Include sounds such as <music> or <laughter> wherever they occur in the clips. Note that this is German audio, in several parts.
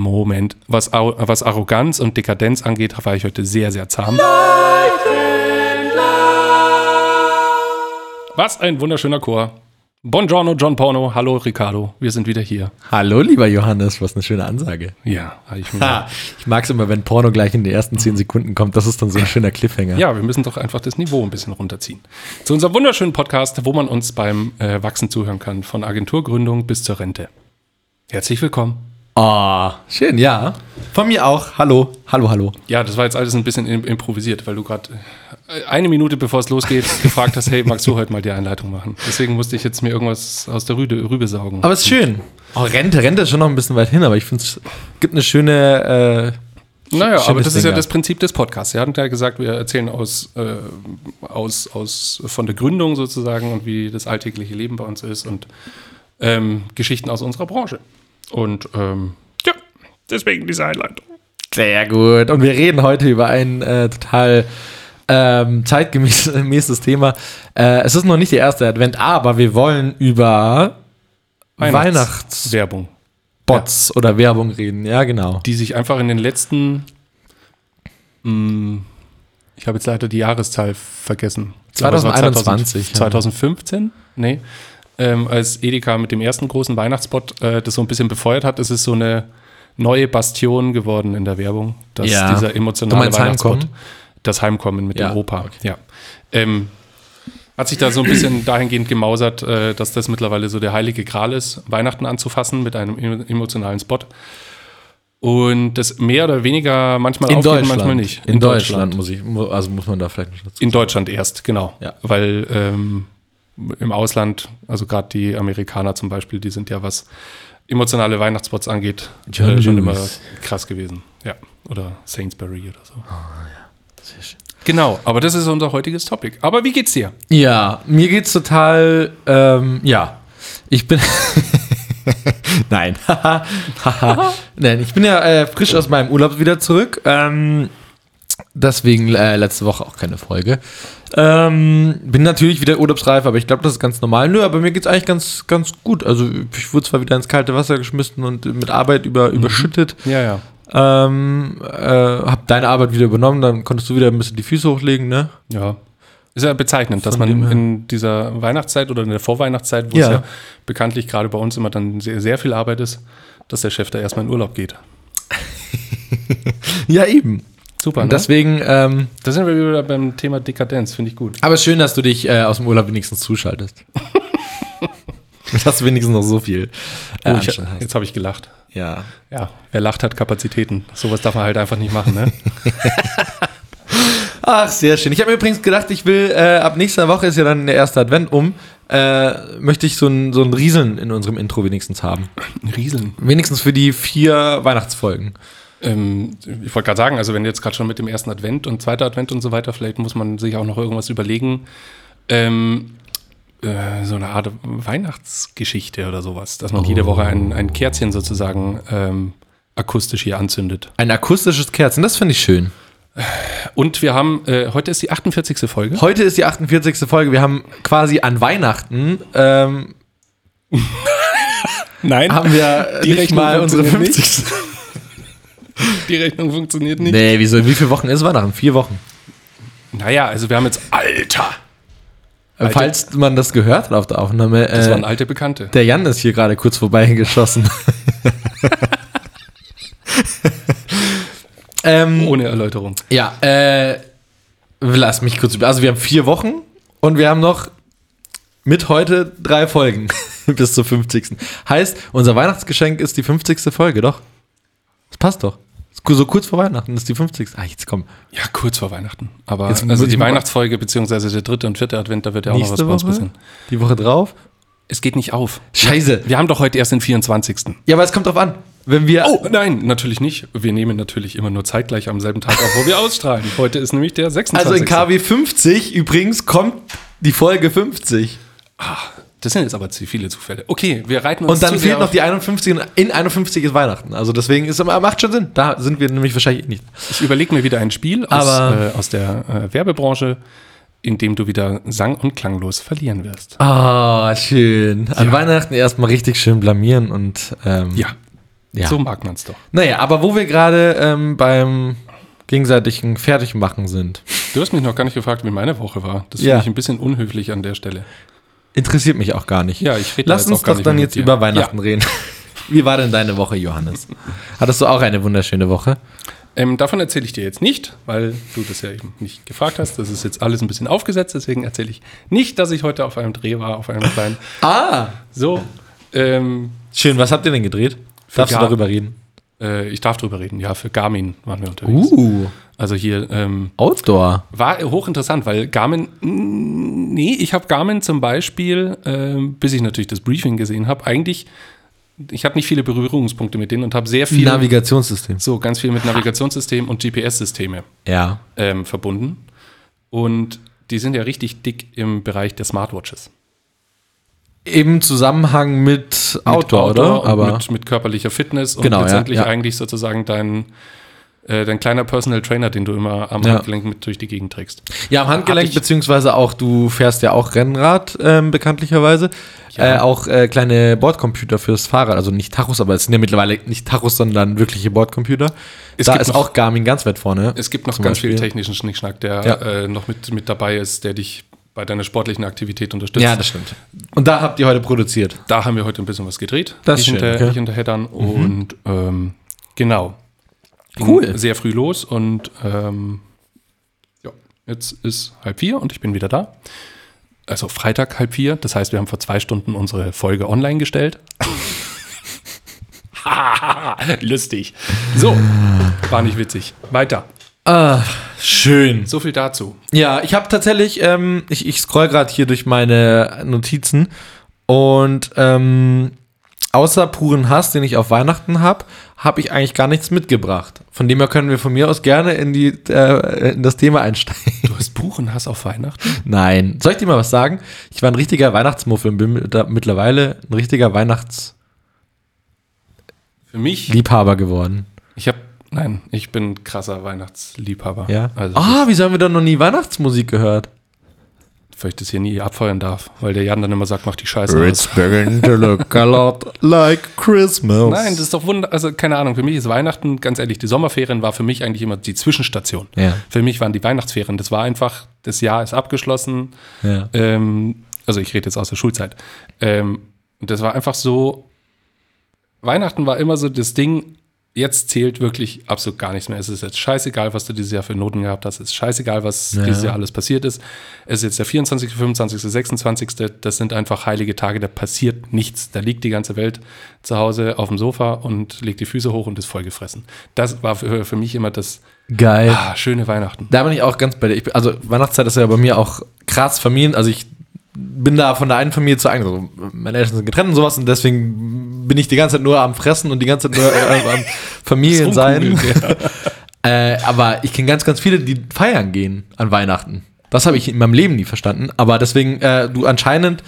Moment. Was, was Arroganz und Dekadenz angeht, war ich heute sehr, sehr zahm. Was ein wunderschöner Chor. Buongiorno, John Porno. Hallo, Ricardo. Wir sind wieder hier. Hallo, lieber Johannes, was eine schöne Ansage. Ja, ich ich mag es immer, wenn Porno gleich in den ersten zehn Sekunden kommt. Das ist dann so ein schöner Cliffhanger. Ja, wir müssen doch einfach das Niveau ein bisschen runterziehen. Zu unserem wunderschönen Podcast, wo man uns beim äh, Wachsen zuhören kann, von Agenturgründung bis zur Rente. Herzlich willkommen. Oh, schön, ja. Von mir auch. Hallo, hallo, hallo. Ja, das war jetzt alles ein bisschen im- improvisiert, weil du gerade äh, eine Minute bevor es losgeht <laughs> gefragt hast, hey, magst du heute mal die Einleitung machen? Deswegen musste ich jetzt mir irgendwas aus der Rübe, Rübe saugen. Aber es ist schön. Oh, Rente, Rente ist schon noch ein bisschen weit hin, aber ich finde es gibt eine schöne. Äh, Naja, aber das ist ja Ding, das Prinzip des Podcasts. Wir hatten ja gesagt, wir erzählen aus, äh, aus, aus von der Gründung sozusagen und wie das alltägliche Leben bei uns ist und ähm, Geschichten aus unserer Branche. Und ähm, ja, deswegen diese Einleitung. Sehr gut. Und wir reden heute über ein äh, total ähm, zeitgemäßes <laughs> Thema. Äh, es ist noch nicht der erste Advent, aber wir wollen über Weihnachtsbots Werbung, oder Werbung reden. Ja, genau. die sich einfach in den letzten, mh, ich habe jetzt leider die Jahreszahl vergessen. Ich glaube, es war 2021, ja. 2015? Nee. Ähm, als Edeka mit dem ersten großen Weihnachtsspot äh, das so ein bisschen befeuert hat, ist es so eine neue Bastion geworden in der Werbung. Dass Ja. dieser emotionale Weihnachtsspot, Heimkommen? das Heimkommen mit Ja, dem Opa. okay. Ja. Ähm, hat sich da so ein bisschen <coughs> dahingehend gemausert, äh, dass das mittlerweile so der heilige Gral ist, Weihnachten anzufassen mit einem emo- emotionalen Spot. Und das mehr oder weniger manchmal In aufgeht, Deutschland. manchmal nicht. In, Deutschland, muss ich, also muss man da vielleicht noch dazu In Deutschland erst, genau. Ja. Weil ähm, im Ausland, also gerade die Amerikaner zum Beispiel, die sind ja, was emotionale Weihnachtsspots angeht, äh, schon immer krass gewesen. Ja. Oder Sainsbury oder so. Sehr schön. Genau, aber das ist unser heutiges Topic. Aber wie geht's dir? Ja, mir geht's total, ähm, ja. Ich bin. <laughs> Nein. <laughs> Haha. Nein, ich bin ja äh, frisch aus meinem Urlaub wieder zurück. Ähm, deswegen äh, letzte Woche auch keine Folge. Ähm, bin natürlich wieder urlaubsreif, aber ich glaube, das ist ganz normal. Nö, aber mir geht's eigentlich ganz, ganz gut. Also ich wurde zwar wieder ins kalte Wasser geschmissen und mit Arbeit über, überschüttet. Ja, ja. Ähm, äh, hab deine Arbeit wieder übernommen, dann konntest du wieder ein bisschen die Füße hochlegen, ne? Ja. Ist ja bezeichnend, dass Von man in dieser Weihnachtszeit oder in der Vorweihnachtszeit, wo Ja. es ja bekanntlich gerade bei uns immer dann sehr, sehr viel Arbeit ist, dass der Chef da erstmal in Urlaub geht. <laughs> Ja, eben. Super, Und ne? deswegen, ähm, Da sind wir wieder beim Thema Dekadenz, finde ich gut. Aber schön, dass du dich äh, aus dem Urlaub wenigstens zuschaltest. <laughs> dass du wenigstens noch so viel äh, Oh, ich, hast. jetzt habe ich gelacht. Ja. Ja, wer lacht, hat Kapazitäten. Sowas darf man halt einfach nicht machen, ne? <laughs> Ach, sehr schön. Ich habe mir übrigens gedacht, ich will, äh, ab nächster Woche ist ja dann der erste Advent um, äh, möchte ich so ein, so ein Rieseln in unserem Intro wenigstens haben. Rieseln. Wenigstens für die vier Weihnachtsfolgen. Ähm, ich wollte gerade sagen, also wenn jetzt gerade schon mit dem ersten Advent und zweiter Advent und so weiter, vielleicht muss man sich auch noch irgendwas überlegen. Ähm, äh, so eine Art Weihnachtsgeschichte oder sowas, dass man jede Woche ein, ein Kerzchen sozusagen ähm, akustisch hier anzündet. Ein akustisches Kerzen, das finde ich schön. Und wir haben, äh, heute ist die 48. Folge. Heute ist die 48. Folge. Wir haben quasi an Weihnachten, ähm, <laughs> Nein, haben wir Rechnung mal unsere funktioniert 50. die Rechnung funktioniert nicht. Nee, wieso? Wie viele Wochen ist Weihnachten? Vier Wochen. Naja, also wir haben jetzt, Alter, Alter. Falls man das gehört hat auf der Aufnahme, das äh, waren alte Bekannte. der Jan ist hier gerade kurz vorbeigeschossen. <laughs> ähm, Ohne Erläuterung. ja, äh, lass mich kurz über. Also wir haben vier Wochen und wir haben noch mit heute drei Folgen <laughs> bis zur 50. Heißt, unser Weihnachtsgeschenk ist die 50. Folge, doch? Das passt doch. So kurz vor Weihnachten ist die 50. Ah, jetzt komm. Ja, kurz vor Weihnachten. Aber Jetzt also die Weihnachtsfolge, beziehungsweise der dritte und vierte Advent, da wird ja auch noch was bei uns passieren. Die Woche drauf? Es geht nicht auf. Scheiße. Wir haben doch heute erst den 24. Ja, aber es kommt drauf an. Wenn wir. Oh, nein, natürlich nicht. Wir nehmen natürlich immer nur zeitgleich am selben Tag auf, wo wir ausstrahlen. <laughs> Heute ist nämlich der 26. Also in KW 50 übrigens kommt die Folge 50. Das sind jetzt aber zu viele Zufälle. Okay, wir reiten uns Und dann fehlt noch die 51 und in 51 ist Weihnachten. Also deswegen ist macht schon Sinn. Da sind wir nämlich wahrscheinlich nicht. Ich überlege mir wieder ein Spiel aus, äh, aus der äh, Werbebranche, in dem du wieder sang- und klanglos verlieren wirst. Ah, schön. An Weihnachten erstmal richtig schön blamieren und ähm, Ja. Ja. So mag man es doch. Naja, aber wo wir gerade ähm, beim gegenseitigen Fertigmachen sind, Du hast mich noch gar nicht gefragt, wie meine Woche war. Das finde Ja. ich ein bisschen unhöflich an der Stelle. Interessiert mich auch gar nicht. Ja, ich rede Lass uns doch dann jetzt dir. über Weihnachten reden. <laughs> Wie war denn deine Woche, Johannes? Hattest du auch eine wunderschöne Woche? Ähm, davon erzähle ich dir jetzt nicht, weil du das ja eben nicht gefragt hast. Das ist jetzt alles ein bisschen aufgesetzt, deswegen erzähle ich nicht, dass ich heute auf einem Dreh war, auf einem kleinen. <laughs> Ah, So, ähm, schön. Was habt ihr denn gedreht? Darfst du Gar- darüber reden? äh, ich darf drüber reden. Ja, für Garmin waren wir unterwegs. Uh, Also hier ähm, Outdoor. war hochinteressant, weil Garmin, mm, nee, ich habe Garmin zum Beispiel, ähm, bis ich natürlich das Briefing gesehen habe, eigentlich, ich habe nicht viele Berührungspunkte mit denen und habe sehr viel, Navigationssystem. so ganz viel mit Navigationssystem und GPS-Systeme Ja. ähm, verbunden. Und die sind ja richtig dick im Bereich der Smartwatches. Im Zusammenhang mit Outdoor, mit oder? und Aber mit, mit körperlicher Fitness und Genau, ja, letztendlich ja. eigentlich sozusagen dein, äh, dein kleiner Personal Trainer, den du immer am Ja. Handgelenk mit durch die Gegend trägst. ja, am Handgelenk, beziehungsweise auch, du fährst ja auch Rennrad, ähm, bekanntlicherweise. Ja. Äh, auch äh, kleine Bordcomputer fürs Fahrrad. Also nicht Tachos, aber es sind ja mittlerweile nicht Tachos, sondern wirkliche Bordcomputer. Es da gibt ist noch- auch Garmin ganz weit vorne. Es gibt noch ganz viel Beispiel. technischen Schnickschnack, der Ja. äh, noch mit, mit dabei ist, der dich bei deiner sportlichen Aktivität unterstützt. Ja, das stimmt. Und da habt ihr heute produziert. da haben wir heute ein bisschen was gedreht. Das ist ich, schön, hinter, okay. Mhm. ich hinterher dann. Und ähm, genau. Ging Cool. Sehr früh los und ähm, ja, jetzt ist halb vier und ich bin wieder da. Also Freitag halb vier. Das heißt, wir haben vor zwei Stunden unsere Folge online gestellt. <laughs> <laughs> Lustig. So, war nicht witzig. Weiter. Ah, schön. So viel dazu. Ja, ich habe tatsächlich, ähm, ich, ich scroll gerade hier durch meine Notizen und ähm, außer puren Hass, den ich auf Weihnachten habe, habe ich eigentlich gar nichts mitgebracht. Von dem her können wir von mir aus gerne in, die, äh, in das Thema einsteigen. Du hast Buchenhass auf Weihnachten? Nein. Soll ich dir mal was sagen? Ich war ein richtiger Weihnachtsmuffel und bin mit- da- mittlerweile ein richtiger Weihnachtsliebhaber Für mich, geworden. ich habe, nein, ich bin krasser Weihnachtsliebhaber. Ja. Also, ah, wieso haben wir dann noch nie Weihnachtsmusik gehört? Weil ich das hier nie abfeuern darf, weil der Jan dann immer sagt, mach die Scheiße aus. beginning to look a lot like Christmas. Nein, das ist doch wunder, also keine Ahnung, für mich ist Weihnachten, ganz ehrlich, die Sommerferien war für mich eigentlich immer die Zwischenstation. Ja. Für mich waren die Weihnachtsferien, das war einfach, das Jahr ist abgeschlossen, Ja. ähm, also ich rede jetzt aus der Schulzeit. Ähm, das war einfach so, Weihnachten war immer so das Ding, jetzt zählt wirklich absolut gar nichts mehr. Es ist jetzt scheißegal, was du dieses Jahr für Noten gehabt hast. Es ist scheißegal, was Ja. dieses Jahr alles passiert ist. Es ist jetzt der 24., 25., 26. Das sind einfach heilige Tage, da passiert nichts. Da liegt die ganze Welt zu Hause auf dem Sofa und legt die Füße hoch und ist vollgefressen. Das war für, für mich immer das Geil. ah, schöne Weihnachten. Da bin ich auch ganz bei dir. Bin, also Weihnachtszeit ist ja bei mir auch krass Familien. Also ich bin da von der einen Familie zur anderen. Also meine Eltern sind getrennt und sowas und deswegen bin ich die ganze Zeit nur am Fressen und die ganze Zeit nur äh, am <laughs> Familien sein. Rumkugeln, <laughs> ja. Äh, aber ich kenne ganz, ganz viele, die feiern gehen an Weihnachten. Das habe ich in meinem Leben nie verstanden. Aber deswegen, äh, du anscheinend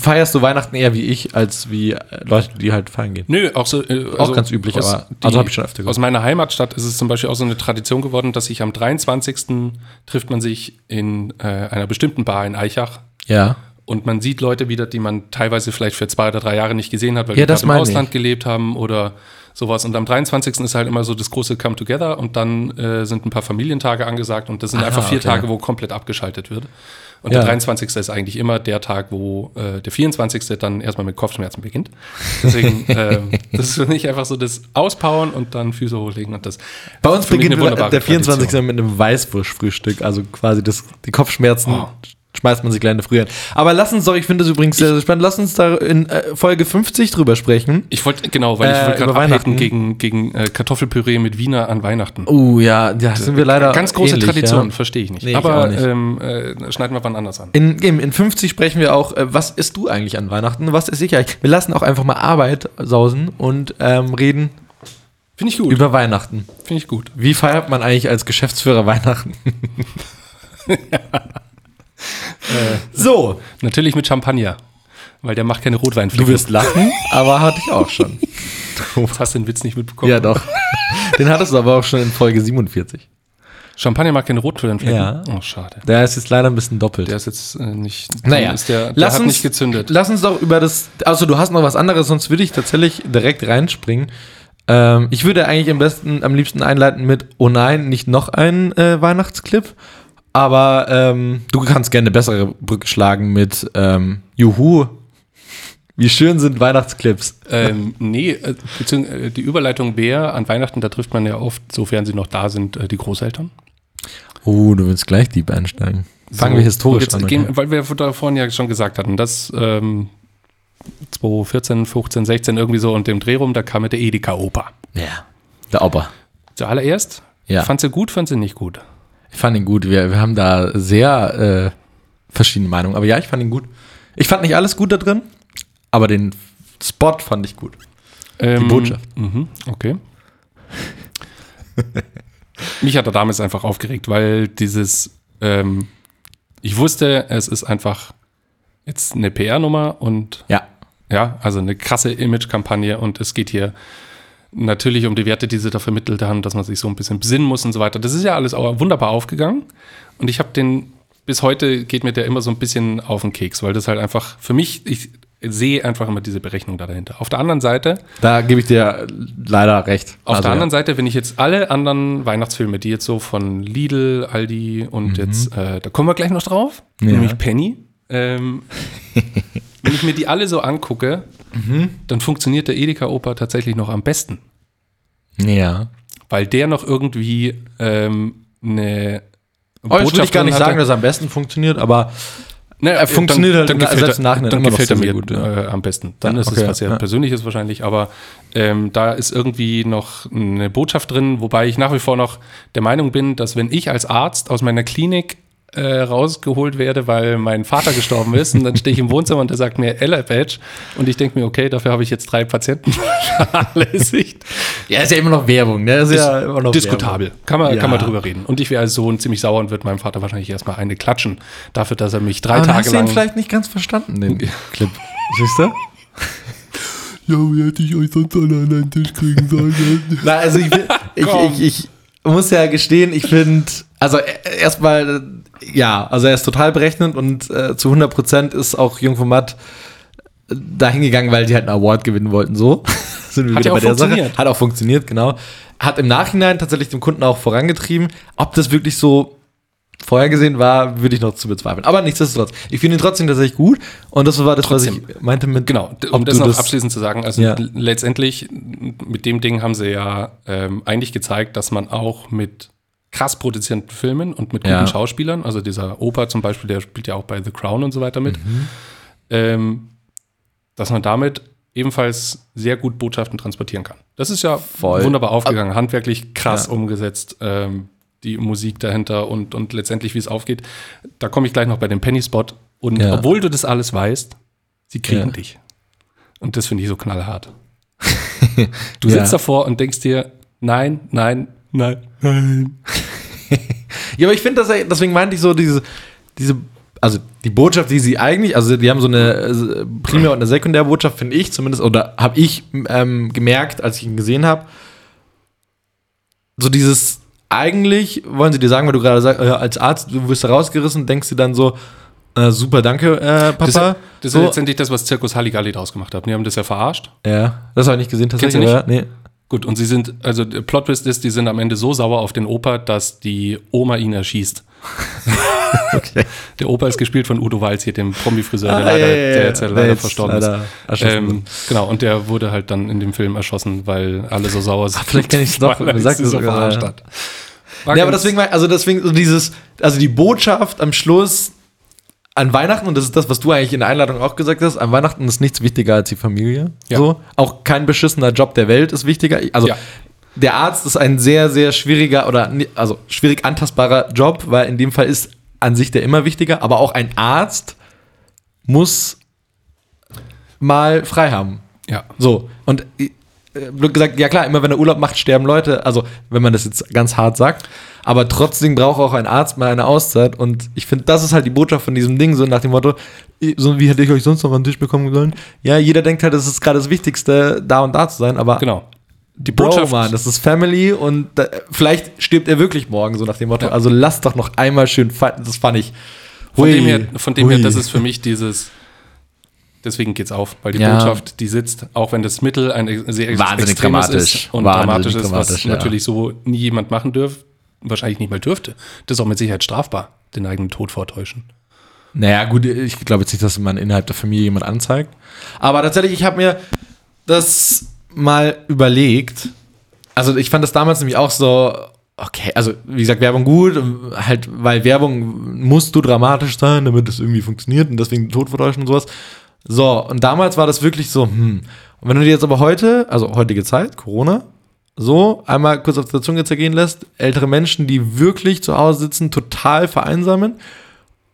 feierst du Weihnachten eher wie ich, als wie äh, Leute, die halt feiern gehen. Nö, auch so. Äh, Auch ganz üblich, aber- also hab ich schon öfter gehört. Aus meiner Heimatstadt ist es zum Beispiel auch so eine Tradition geworden, dass sich am 23. trifft man sich in äh, einer bestimmten Bar in Eichach Ja. und man sieht Leute wieder, die man teilweise vielleicht für zwei oder drei Jahre nicht gesehen hat, weil Ja, die gerade im Ausland ich. gelebt haben oder sowas. Und am 23. ist halt immer so das große Come Together und dann äh, sind ein paar Familientage angesagt und das sind Aha, einfach vier okay. Tage, wo komplett abgeschaltet wird. Und Ja. der 23. ist eigentlich immer der Tag, wo äh, der 24. dann erstmal mit Kopfschmerzen beginnt. Deswegen, <laughs> ähm, das ist für mich einfach so das Auspowern und dann Füße hochlegen und das. Bei uns beginnt der 24. Tradition. mit einem Weißwurstfrühstück, also quasi das, die Kopfschmerzen Oh. Schmeißt man sich gleich in die Früh an. Aber lass uns doch, ich finde das übrigens sehr, sehr spannend, lass uns da in äh, Folge 50 drüber sprechen. Ich wollte, genau, weil ich Äh, wollte über gerade Weihnachten. gegen, gegen äh, Kartoffelpüree mit Wiener an Weihnachten. Oh ja, ja, sind wir leider Ganz große ähnlich, Tradition, Ja. verstehe ich nicht. Nee, ich Aber auch nicht. Ähm, äh, schneiden wir wann anders an. In, in, in 50 sprechen wir auch, äh, was isst du eigentlich an Weihnachten? Was ist ich eigentlich? Wir lassen auch einfach mal Arbeit sausen und ähm, reden Finde ich gut. über Weihnachten. Finde ich gut. Wie feiert man eigentlich als Geschäftsführer Weihnachten? <laughs> <laughs> so, Natürlich mit Champagner, weil der macht keine du Rotweinfliegen. wirst lachen, aber hatte ich auch schon. Jetzt <laughs> hast du den Witz nicht mitbekommen. Ja, doch. Den hattest du aber auch schon in Folge 47. Champagner mag keine Rotweinflecken. Ja. Oh, schade. Der ist jetzt leider ein bisschen doppelt. Der ist jetzt äh, nicht. Naja, ist der, der lass hat uns, nicht gezündet. Lass uns doch über das. Also, du hast noch was anderes, sonst würde ich tatsächlich direkt reinspringen. Ähm, ich würde eigentlich am besten, am liebsten einleiten mit: Oh nein, nicht noch ein äh, Weihnachtsclip. Aber ähm, du kannst gerne eine bessere Brücke schlagen mit ähm, Juhu. Wie schön sind Weihnachtsclips. Ähm, nee, äh, beziehungsweise äh, die Überleitung wäre, an Weihnachten, da trifft man ja oft, sofern sie noch da sind, äh, die Großeltern. Oh, du willst gleich deep einsteigen. Fangen So, wir historisch jetzt an. Gehen, weil wir da vorhin ja schon gesagt hatten, dass ähm, 2014, 15, 16 irgendwie so und dem Dreh rum, da kam mit der Edeka-Oper. Ja. Der Opa. Zuallererst, Ja. fand sie gut, fand sie nicht gut. Ich fand ihn gut. Wir, wir haben da sehr äh, verschiedene Meinungen. Aber ja, ich fand ihn gut. Ich fand nicht alles gut da drin, aber den Spot fand ich gut. Ähm, Botschaft. Mhm, okay. <laughs> Mich hat er damals einfach aufgeregt, weil dieses, ähm, ich wusste, es ist einfach jetzt eine PR-Nummer und Ja. ja, also eine krasse Image-Kampagne und es geht hier natürlich um die Werte, die sie da vermittelt haben, dass man sich so ein bisschen besinnen muss und so weiter. Das ist ja alles auch wunderbar aufgegangen und ich habe den, bis heute geht mir der immer so ein bisschen auf den Keks, weil das halt einfach, für mich, ich sehe einfach immer diese Berechnung da dahinter. Auf der anderen Seite, Da gebe ich dir leider recht. auf Also, der anderen ja. Seite, wenn ich jetzt alle anderen Weihnachtsfilme, die jetzt so von Lidl, Aldi und jetzt, äh, da kommen wir gleich noch drauf, Mhm. Ja. nämlich Penny. Ähm, <laughs> wenn ich mir die alle so angucke, Mhm. dann funktioniert der Edeka-Oper tatsächlich noch am besten, Ja. weil der noch irgendwie ähm, eine Oh, jetzt will ich gar nicht hatte. sagen, dass er am besten funktioniert, aber Ne, Er funktioniert halt gefällt selbst im er- Nachhinein dann immer gefällt er mir gut, ja. äh, am besten. Dann Ja, ist okay, es was sehr ja. Persönliches wahrscheinlich, aber ähm, da ist irgendwie noch eine Botschaft drin, wobei ich nach wie vor noch der Meinung bin, dass wenn ich als Arzt aus meiner Klinik äh, rausgeholt werde, weil mein Vater gestorben ist und dann stehe ich im Wohnzimmer und der sagt mir Ella Badge und ich denke mir, okay, dafür habe ich jetzt drei Patienten <laughs> vernachlässigt. ja, ist ja immer noch Werbung, ne? Ist, ja immer noch Diskutabel. Kann man, Ja. kann man drüber reden. Und ich wäre als Sohn ziemlich sauer und würde meinem Vater wahrscheinlich erstmal eine klatschen, dafür, dass er mich drei Aber Tage hast du ihn lang. vielleicht nicht ganz verstanden, den Clip. Siehst du? <laughs> Ja, wie hätte ich euch sonst alle an einen Tisch kriegen sollen? Na, also ich, will- ich, ich, ich muss ja gestehen, ich finde, also äh, erstmal, äh, ja, also er ist total berechnend und äh, zu 100 Prozent ist auch Jung von Matt äh, dahin gegangen, weil die halt einen Award gewinnen wollten, so. <laughs> Sind wir Hat wieder bei der Sache. funktioniert. Hat auch funktioniert, genau. Hat im Nachhinein tatsächlich dem Kunden auch vorangetrieben. Ob das wirklich so vorhergesehen war, würde ich noch zu bezweifeln. Aber nichtsdestotrotz, ich finde ihn trotzdem tatsächlich gut und das war das, was Trotzdem. ich meinte mit, Genau, um das noch abschließend zu sagen, also Ja. letztendlich mit dem Ding haben sie ja ähm, eigentlich gezeigt, dass man auch mit krass produzierten Filmen und mit guten Ja. Schauspielern, also dieser Opa zum Beispiel, der spielt ja auch bei The Crown und so weiter mit, Mhm. ähm, dass man damit ebenfalls sehr gut Botschaften transportieren kann. Das ist ja Voll. wunderbar aufgegangen, handwerklich krass Ja. umgesetzt, ähm, die Musik dahinter und, und letztendlich, wie es aufgeht. Da komme ich gleich noch bei dem Penny-Spot. Und Ja. obwohl du das alles weißt, sie kriegen dich. Und das finde ich so knallhart. <laughs> Du sitzt davor und denkst dir, nein, nein, nein, nein. <laughs> Ja, aber ich finde, das, deswegen meinte ich so, diese, diese, also die Botschaft, die sie eigentlich, also die haben so eine äh, Primär- und eine Sekundärbotschaft, finde ich zumindest, oder habe ich ähm, gemerkt, als ich ihn gesehen habe, so dieses, eigentlich wollen sie dir sagen, weil du gerade sagst, äh, als Arzt, du wirst da rausgerissen, denkst du dann so, äh, super, danke, äh, Papa. Das, das ist so, letztendlich das, was Zirkus Halligalli draus gemacht hat. Die haben das ja verarscht. ja, das habe ich nicht gesehen Kennst du tatsächlich. nicht? nee. Gut, und sie sind, also der Plot Twist ist, die sind am Ende so sauer auf den Opa, dass die Oma ihn erschießt. <laughs> Okay. Der Opa ist gespielt von Udo Walz hier, dem Promi-Friseur, der, Ah, leider, ja, ja, ja, der jetzt ja der leider jetzt verstorben leider ist. Ähm, genau, und der wurde halt dann in dem Film erschossen, weil alle so sauer sind. vielleicht kenn ich's <laughs> doch, weil er du sagst sie es so sogar, verarscht hat. Ja, aber deswegen, also deswegen so dieses, also die Botschaft am Schluss an Weihnachten, und das ist das, was du eigentlich in der Einladung auch gesagt hast, an Weihnachten ist nichts wichtiger als die Familie. Ja. So. Auch kein beschissener Job der Welt ist wichtiger. Also Ja. der Arzt ist ein sehr, sehr schwieriger oder also schwierig antastbarer Job, weil in dem Fall ist an sich der immer wichtiger, aber auch ein Arzt muss mal frei haben. Ja. So, und blöd gesagt, ja klar, immer wenn er Urlaub macht, sterben Leute, also wenn man das jetzt ganz hart sagt, aber trotzdem braucht auch ein Arzt mal eine Auszeit und ich finde, das ist halt die Botschaft von diesem Ding, so nach dem Motto, so wie hätte ich euch sonst noch an den Tisch bekommen sollen? Ja, jeder denkt halt, es ist gerade das Wichtigste, da und da zu sein, aber Genau. die Bro, Botschaft, Mann, das ist Family und da, vielleicht stirbt er wirklich morgen, so nach dem Motto. Ja. Also lass doch noch einmal schön fighten. Das fand ich. von hui, dem her, von dem her, das ist für mich dieses, deswegen geht's auf, weil die Ja. Botschaft, die sitzt, auch wenn das Mittel ein sehr Wahnsinnig extremes dramatisch. ist und Wahnsinnig dramatisch ist, was dramatisch, ja. natürlich so nie jemand machen dürfte, wahrscheinlich nicht mal dürfte. Das ist auch mit Sicherheit strafbar, den eigenen Tod vortäuschen. Naja, gut, ich glaube jetzt nicht, dass man innerhalb der Familie jemand anzeigt. Aber tatsächlich, ich habe mir das mal überlegt. Also ich fand das damals nämlich auch so, okay, also wie gesagt, Werbung gut, halt, weil Werbung musst du dramatisch sein, damit es irgendwie funktioniert und deswegen Tod vertäuschen und sowas. So, und damals war das wirklich so, hm. Und wenn du dir jetzt aber heute, also heutige Zeit, Corona, so einmal kurz auf der Zunge zergehen lässt, ältere Menschen, die wirklich zu Hause sitzen, total vereinsamen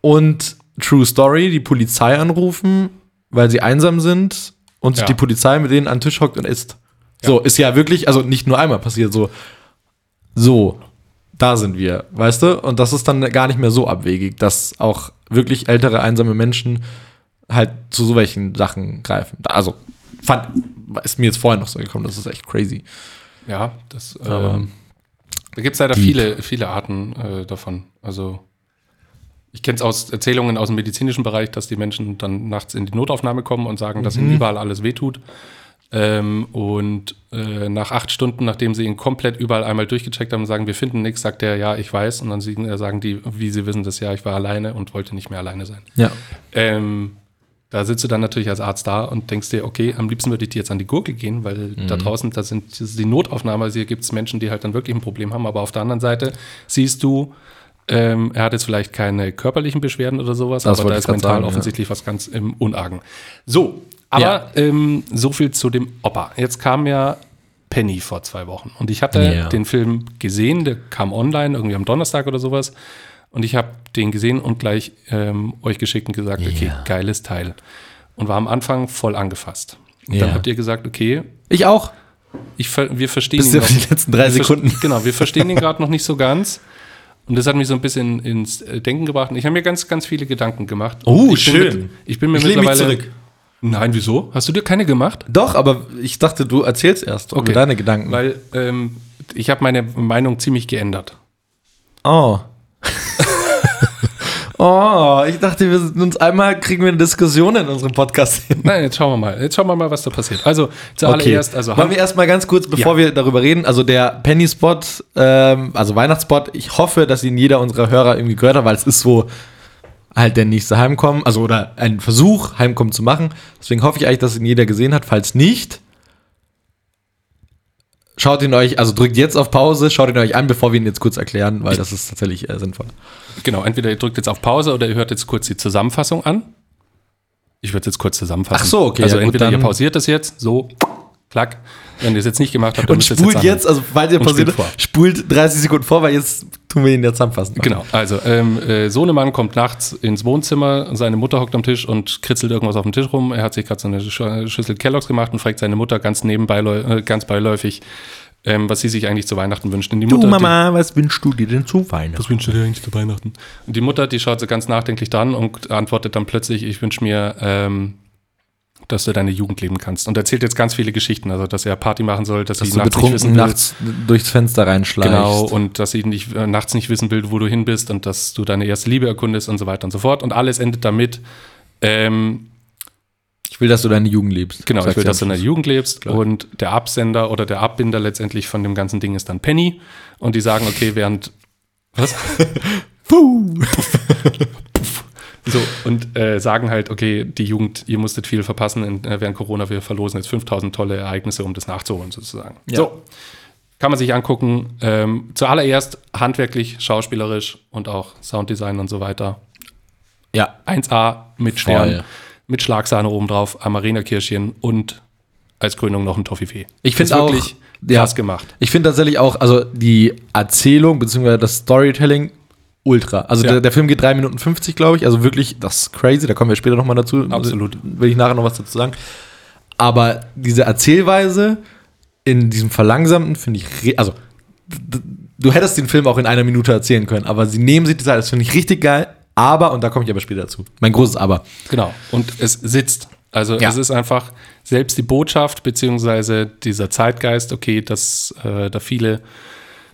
und True Story, die Polizei anrufen, weil sie einsam sind und sich Ja. die Polizei mit denen an den Tisch hockt und isst. So, ist ja wirklich, also nicht nur einmal passiert, so, so, da sind wir, weißt du? Und das ist dann gar nicht mehr so abwegig, dass auch wirklich ältere, einsame Menschen halt zu so welchen Sachen greifen. Also, fand, ist mir jetzt vorher noch so gekommen, das ist echt crazy. Ja, das, äh, da gibt es leider Deep. viele, viele Arten äh, davon. Also ich kenne es aus Erzählungen aus dem medizinischen Bereich, dass die Menschen dann nachts in die Notaufnahme kommen und sagen, dass Mhm. ihnen überall alles wehtut. Ähm, und äh, nach acht Stunden, nachdem sie ihn komplett überall einmal durchgecheckt haben, sagen, wir finden nichts, sagt er, ja, ich weiß. Und dann äh, sagen die, wie sie wissen das, ja, ich war alleine und wollte nicht mehr alleine sein. Ja. Ähm, da sitzt du dann natürlich als Arzt da und denkst dir, okay, am liebsten würde ich dir jetzt an die Gurgel gehen, weil da Mhm. draußen, da sind die Notaufnahme, also hier gibt es Menschen, die halt dann wirklich ein Problem haben, aber auf der anderen Seite siehst du, ähm, er hat jetzt vielleicht keine körperlichen Beschwerden oder sowas, Das aber da ist mental sagen, ja. offensichtlich was ganz im Unargen. So, aber Ja. ähm, so viel zu dem Opa. Jetzt kam ja Penny vor zwei Wochen und ich hatte Ja. den Film gesehen, der kam online, irgendwie am Donnerstag oder sowas. Und ich habe den gesehen und gleich ähm, euch geschickt und gesagt, okay, Ja. geiles Teil. Und war am Anfang voll angefasst. Und Ja. dann habt ihr gesagt, okay, Ich auch. ich, wir verstehen Bis ihn noch- die letzten drei Sekunden. Genau, wir verstehen ihn <laughs> gerade noch nicht so ganz. Und das hat mich so ein bisschen ins äh, Denken gebracht. Und ich habe mir ganz, ganz viele Gedanken gemacht. Oh, ich bin schön. Mit, ich bin mir Ich lehne mich mittlerweile. zurück. Nein, wieso? Hast du dir keine gemacht? Doch, aber ich dachte, du erzählst erst über deine Gedanken. Weil ähm, ich habe meine Meinung ziemlich geändert. Oh. Oh, ich dachte, wir sind uns einmal kriegen wir eine Diskussion in unserem Podcast hin. Nein, jetzt schauen wir mal. Jetzt schauen wir mal, was da passiert. Also zuallererst, also Wollen wir erstmal ganz kurz, bevor Ja. wir darüber reden, also der Penny-Spot, ähm, also Weihnachtsspot, ich hoffe, dass ihn jeder unserer Hörer irgendwie gehört hat, weil es ist so halt der nächste Heimkommen, also oder ein Versuch, Heimkommen zu machen. Deswegen hoffe ich eigentlich, dass ihn jeder gesehen hat. Falls nicht, schaut ihn euch, also drückt jetzt auf Pause, schaut ihn euch an, bevor wir ihn jetzt kurz erklären, weil das ist tatsächlich äh, sinnvoll. Genau, entweder ihr drückt jetzt auf Pause oder ihr hört jetzt kurz die Zusammenfassung an. Ich würde jetzt kurz zusammenfassen. Ach so, okay, Also ja, gut, entweder ihr dann- pausiert das jetzt, so, klack. Wenn ihr es jetzt nicht gemacht habt, dann Und müsst ihr es spult jetzt jetzt, also falls ihr Und pausiert, spult vor. spult 30 Sekunden vor, weil jetzt tun wir ihn ja zusammenfassen. Genau, also ähm, äh, Sohnemann kommt nachts ins Wohnzimmer, seine Mutter hockt am Tisch und kritzelt irgendwas auf dem Tisch rum. Er hat sich gerade so eine Sch Schüssel Kelloggs gemacht und fragt seine Mutter ganz nebenbei, äh, ganz beiläufig, ähm, was sie sich eigentlich zu Weihnachten wünscht. Und die Du Mutter, Mama, was wünschst du dir denn zu Weihnachten? Die, was wünschst du dir eigentlich zu Weihnachten? Und die Mutter, die schaut so ganz nachdenklich dran und antwortet dann plötzlich, ich wünsche mir, ähm, dass du deine Jugend leben kannst. Und erzählt jetzt ganz viele Geschichten, also dass er Party machen soll, dass, Dass sie nachts nicht wissen will, nachts durchs Fenster reinschleichst. Genau, und dass sie nicht, äh, nachts nicht wissen will, wo du hin bist und dass du deine erste Liebe erkundest und so weiter und so fort. Und alles endet damit, ähm, Ich will, dass du deine Jugend liebst. genau, ich will, dass du Schluss. Jugend lebst. Klar. Und der Absender oder der Abbinder letztendlich von dem ganzen Ding ist dann Penny. Und die sagen, okay, während. Was? <laughs> <laughs> So, und äh, sagen halt, okay, die Jugend, ihr musstet viel verpassen in, äh, während Corona, wir verlosen jetzt 5000 tolle Ereignisse, um das nachzuholen sozusagen. Ja. So, kann man sich angucken. Ähm, zuallererst handwerklich, schauspielerisch und auch Sounddesign und so weiter. Ja, 1A mit Stern, Voll. mit Schlagsahne obendrauf, Amarena-Kirschchen und als Krönung noch ein Toffifee. Ich finde auch- wirklich ja. krass gemacht. ich finde tatsächlich auch, also die Erzählung bzw. das Storytelling ultra. Also Ja. der, der Film geht 3 Minuten 50, glaube ich. Also wirklich, das ist crazy. Da kommen wir später nochmal dazu. Absolut. Will ich nachher noch was dazu sagen. Aber diese Erzählweise in diesem Verlangsamten finde ich, also du hättest den Film auch in einer Minute erzählen können, aber sie nehmen sich die Zeit, das finde ich richtig geil. Aber, und da komme ich aber später dazu, mein großes Aber. Genau. Und es sitzt. Also Ja. es ist einfach selbst die Botschaft beziehungsweise dieser Zeitgeist, okay, dass äh, da viele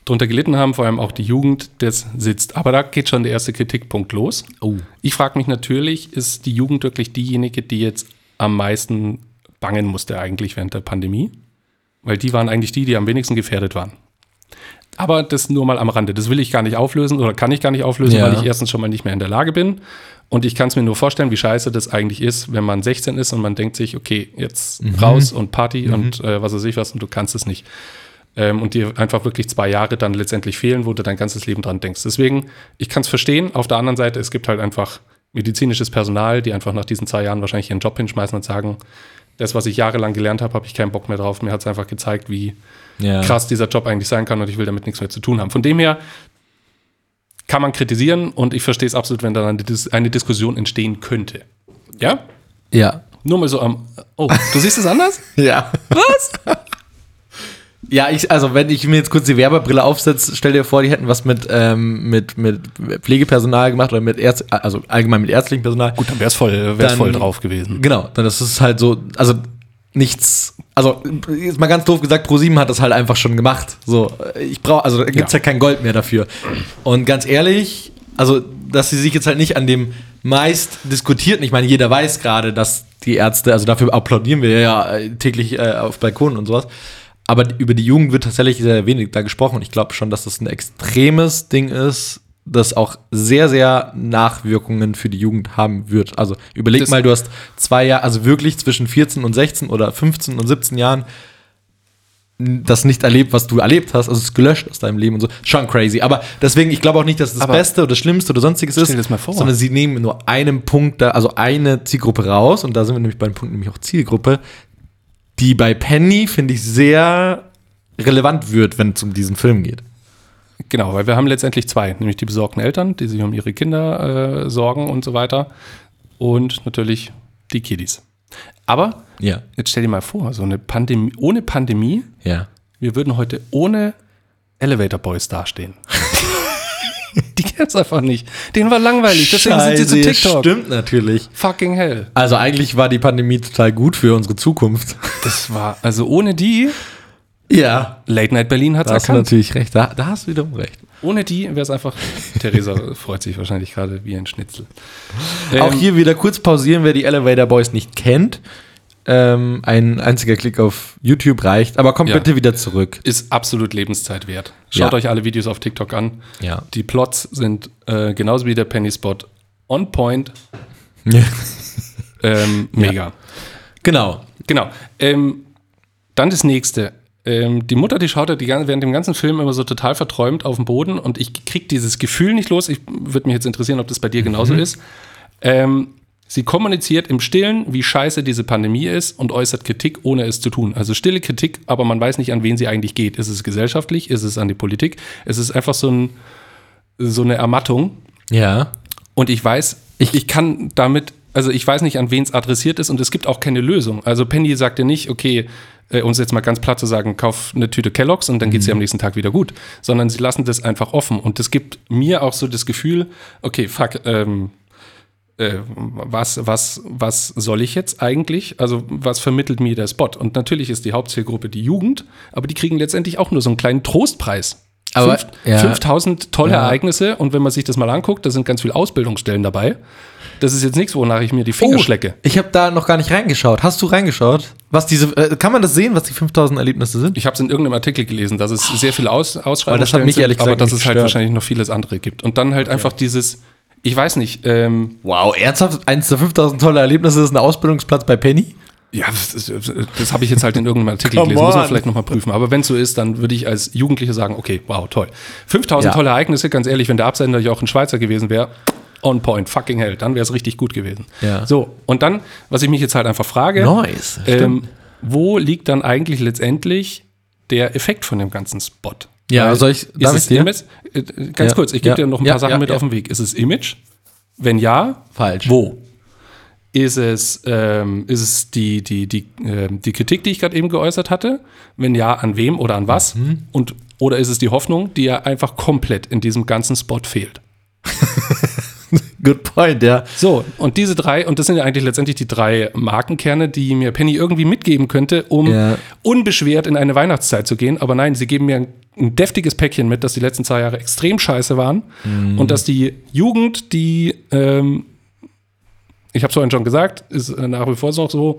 drunter gelitten haben, vor allem auch die Jugend, das sitzt. Aber da geht schon der erste Kritikpunkt los. Oh. Ich frage mich natürlich, ist die Jugend wirklich diejenige, die jetzt am meisten bangen musste eigentlich während der Pandemie? Weil die waren eigentlich die, die am wenigsten gefährdet waren. Aber das nur mal am Rande. Das will ich gar nicht auflösen oder kann ich gar nicht auflösen, Ja. weil ich erstens schon mal nicht mehr in der Lage bin. Und ich kann es mir nur vorstellen, wie scheiße das eigentlich ist, wenn man 16 ist und man denkt sich, okay, jetzt raus und Party und äh, was weiß ich was und du kannst es nicht. Ähm, und dir einfach wirklich zwei Jahre dann letztendlich fehlen, wo du dein ganzes Leben dran denkst. Deswegen, ich kann es verstehen. Auf der anderen Seite, es gibt halt einfach medizinisches Personal, die einfach nach diesen zwei Jahren wahrscheinlich ihren Job hinschmeißen und sagen, das, was ich jahrelang gelernt habe, habe ich keinen Bock mehr drauf. Mir hat es einfach gezeigt, wie Ja. krass dieser Job eigentlich sein kann und ich will damit nichts mehr zu tun haben. Von dem her kann man kritisieren und ich verstehe es absolut, wenn dann eine, Dis eine Diskussion entstehen könnte. Ja? Ja. Nur mal so am. Oh, du siehst es anders? <laughs> Ja. Was? Ja, ich, also wenn ich mir jetzt kurz die Werbebrille aufsetze, stell dir vor, die hätten was mit, ähm, mit, mit Pflegepersonal gemacht oder mit Ärzt, also allgemein mit ärztlichem Personal. Gut, dann wäre es voll, wär's Dann- voll drauf gewesen. Genau, dann ist es halt so, also nichts, also jetzt mal ganz doof gesagt, ProSieben hat das halt einfach schon gemacht. So, ich brauche, also da gibt's ja. Ja. kein Gold mehr dafür. Und ganz ehrlich, also dass sie sich jetzt halt nicht an dem meist diskutierten, ich meine, jeder weiß gerade, dass die Ärzte, also dafür applaudieren wir ja äh, täglich äh, auf Balkonen und sowas. Aber über die Jugend wird tatsächlich sehr wenig da gesprochen und ich glaube schon, dass das ein extremes Ding ist, das auch sehr, sehr Nachwirkungen für die Jugend haben wird. Also überleg Das- mal, du hast zwei Jahre, also wirklich zwischen 14 und 16 oder 15 und 17 Jahren das nicht erlebt, was du erlebt hast, also es ist gelöscht aus deinem Leben und so. Schon crazy. Aber deswegen, ich glaube auch nicht, dass das Aber Beste oder das Schlimmste oder sonstiges ist, dir das mal vor. sondern sie nehmen nur einen Punkt da, also eine Zielgruppe raus und da sind wir nämlich bei dem Punkt nämlich auch Zielgruppe, die bei Penny, finde ich, sehr relevant wird, wenn es um diesen Film geht. Genau, weil wir haben letztendlich zwei, nämlich die besorgten Eltern, die sich um ihre Kinder äh, sorgen und so weiter. Und natürlich die Kiddies. Aber Ja. jetzt stell dir mal vor, so eine Pandemie, ohne Pandemie, Ja. wir würden heute ohne Elevator Boys dastehen. <laughs> <laughs> die es einfach nicht. Denen war langweilig, deswegen sind sie zu Scheiße, TikTok. Stimmt natürlich. Fucking hell. Also eigentlich war die Pandemie total gut für unsere Zukunft. Das war, also ohne die, Ja. Late Night Berlin hat Da es hast du erkannt. natürlich recht. Da, da hast du wiederum recht. Ohne die wäre es einfach, Theresa freut sich wahrscheinlich gerade wie ein Schnitzel. Auch Ähm, hier wieder kurz pausieren, wer die Elevator Boys nicht kennt. Ähm, ein einziger Klick auf YouTube reicht, aber kommt Ja. bitte wieder zurück. ist absolut Lebenszeit wert. Schaut Ja. euch alle Videos auf TikTok an. Ja. Die Plots sind äh, genauso wie der Penny Spot on point. <laughs> Ähm, mega. Genau. Genau. Ähm, dann das nächste. Ähm, die Mutter, die schaut ja die, während dem ganzen Film immer so total verträumt auf den Boden und ich krieg dieses Gefühl nicht los. Ich würde mich jetzt interessieren, ob das bei dir genauso ist. Ähm, sie kommuniziert im Stillen, wie scheiße diese Pandemie ist und äußert Kritik, ohne es zu tun. Also stille Kritik, aber man weiß nicht, an wen sie eigentlich geht. Ist es gesellschaftlich? Ist es an die Politik? Es ist einfach so, ein, so eine Ermattung. Ja. Und ich weiß, ich, ich kann damit, also ich weiß nicht, an wen es adressiert ist und es gibt auch keine Lösung. Also Penny sagt ja nicht, okay, äh, um es jetzt mal ganz platt zu sagen, kauf eine Tüte Kelloggs und dann geht es dir am nächsten Tag wieder gut. Sondern sie lassen das einfach offen. Und das gibt mir auch so das Gefühl, okay, fuck, ähm, äh, was, was, was soll ich jetzt eigentlich? Also, was vermittelt mir der Spot? Und natürlich ist die Hauptzielgruppe die Jugend, aber die kriegen letztendlich auch nur so einen kleinen Trostpreis. Aber, Fünf- ja. 5000 tolle Ja. Ereignisse und wenn man sich das mal anguckt, da sind ganz viele Ausbildungsstellen dabei. Das ist jetzt nichts, wonach ich mir die Finger schlecke. ich habe da noch gar nicht reingeschaut. Hast du reingeschaut? Was diese, äh, kann man das sehen, was die 5000 Erlebnisse sind? Ich habe es in irgendeinem Artikel gelesen, dass es sehr viele Aus Ausschreibungen das hat mich sind, ehrlich aber dass es halt wahrscheinlich noch vieles andere gibt. Und dann halt einfach dieses, ich weiß nicht, ähm, Wow, ernsthaft? Eins der 5000 tolle Erlebnisse ist ein Ausbildungsplatz bei Penny? Ja, das, ist- das habe ich jetzt halt in irgendeinem Artikel gelesen, muss man vielleicht nochmal prüfen. Aber wenn es so ist, dann würde ich als Jugendliche sagen, okay, wow, toll. 5000 Ja. tolle Ereignisse, ganz ehrlich, wenn der Absender ja auch ein Schweizer gewesen wäre, on point, fucking hell, dann wäre es richtig gut gewesen. Ja. So, und dann, was ich mich jetzt halt einfach frage, Nice, ähm, wo liegt dann eigentlich letztendlich der Effekt von dem ganzen Spot? Ja, Weil soll ich- ist darf es ich dir? Image? Äh, Ganz Ja, kurz, ich gebe ja, dir noch ein ja, paar Sachen ja, mit ja. auf den Weg. Ist es Image? Wenn ja, Falsch. wo? Ist es, ähm, ist es die, die, die, ähm, die Kritik, die ich gerade eben geäußert hatte? Wenn ja, an wem oder an was? Mhm. Und, oder ist es die Hoffnung, die ja einfach komplett in diesem ganzen Spot fehlt? <laughs> Good point, ja. So, und diese drei, und das sind ja eigentlich letztendlich die drei Markenkerne, die mir Penny irgendwie mitgeben könnte, um Ja. unbeschwert in eine Weihnachtszeit zu gehen. Aber nein, sie geben mir ein, ein deftiges Päckchen mit, dass die letzten zwei Jahre extrem scheiße waren und dass die Jugend, die, ähm, ich habe es vorhin schon gesagt, ist nach wie vor so, so,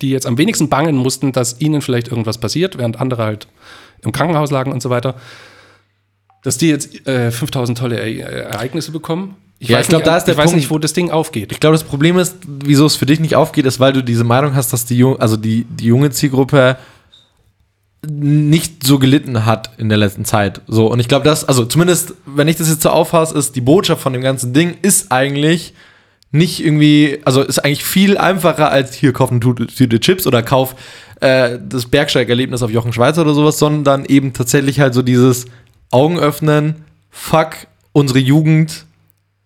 die jetzt am wenigsten bangen mussten, dass ihnen vielleicht irgendwas passiert, während andere halt im Krankenhaus lagen und so weiter, dass die jetzt äh, 5000 tolle e Ereignisse bekommen. Ja, ich glaub, nicht, da ist der ich weiß Punkt- nicht, wo das Ding aufgeht. Ich glaube, das Problem ist, wieso es für dich nicht aufgeht, ist, weil du diese Meinung hast, dass die, Jung, also die, die junge Zielgruppe nicht so gelitten hat in der letzten Zeit. So, und ich glaube, das, also zumindest, wenn ich das jetzt so auffasse, ist die Botschaft von dem ganzen Ding ist eigentlich nicht irgendwie, also ist eigentlich viel einfacher als hier kauf eine Tüte Tüte Chips oder kauf äh, das Bergsteigerlebnis auf Jochen Schweizer oder sowas, sondern eben tatsächlich halt so dieses Augen öffnen, fuck, unsere Jugend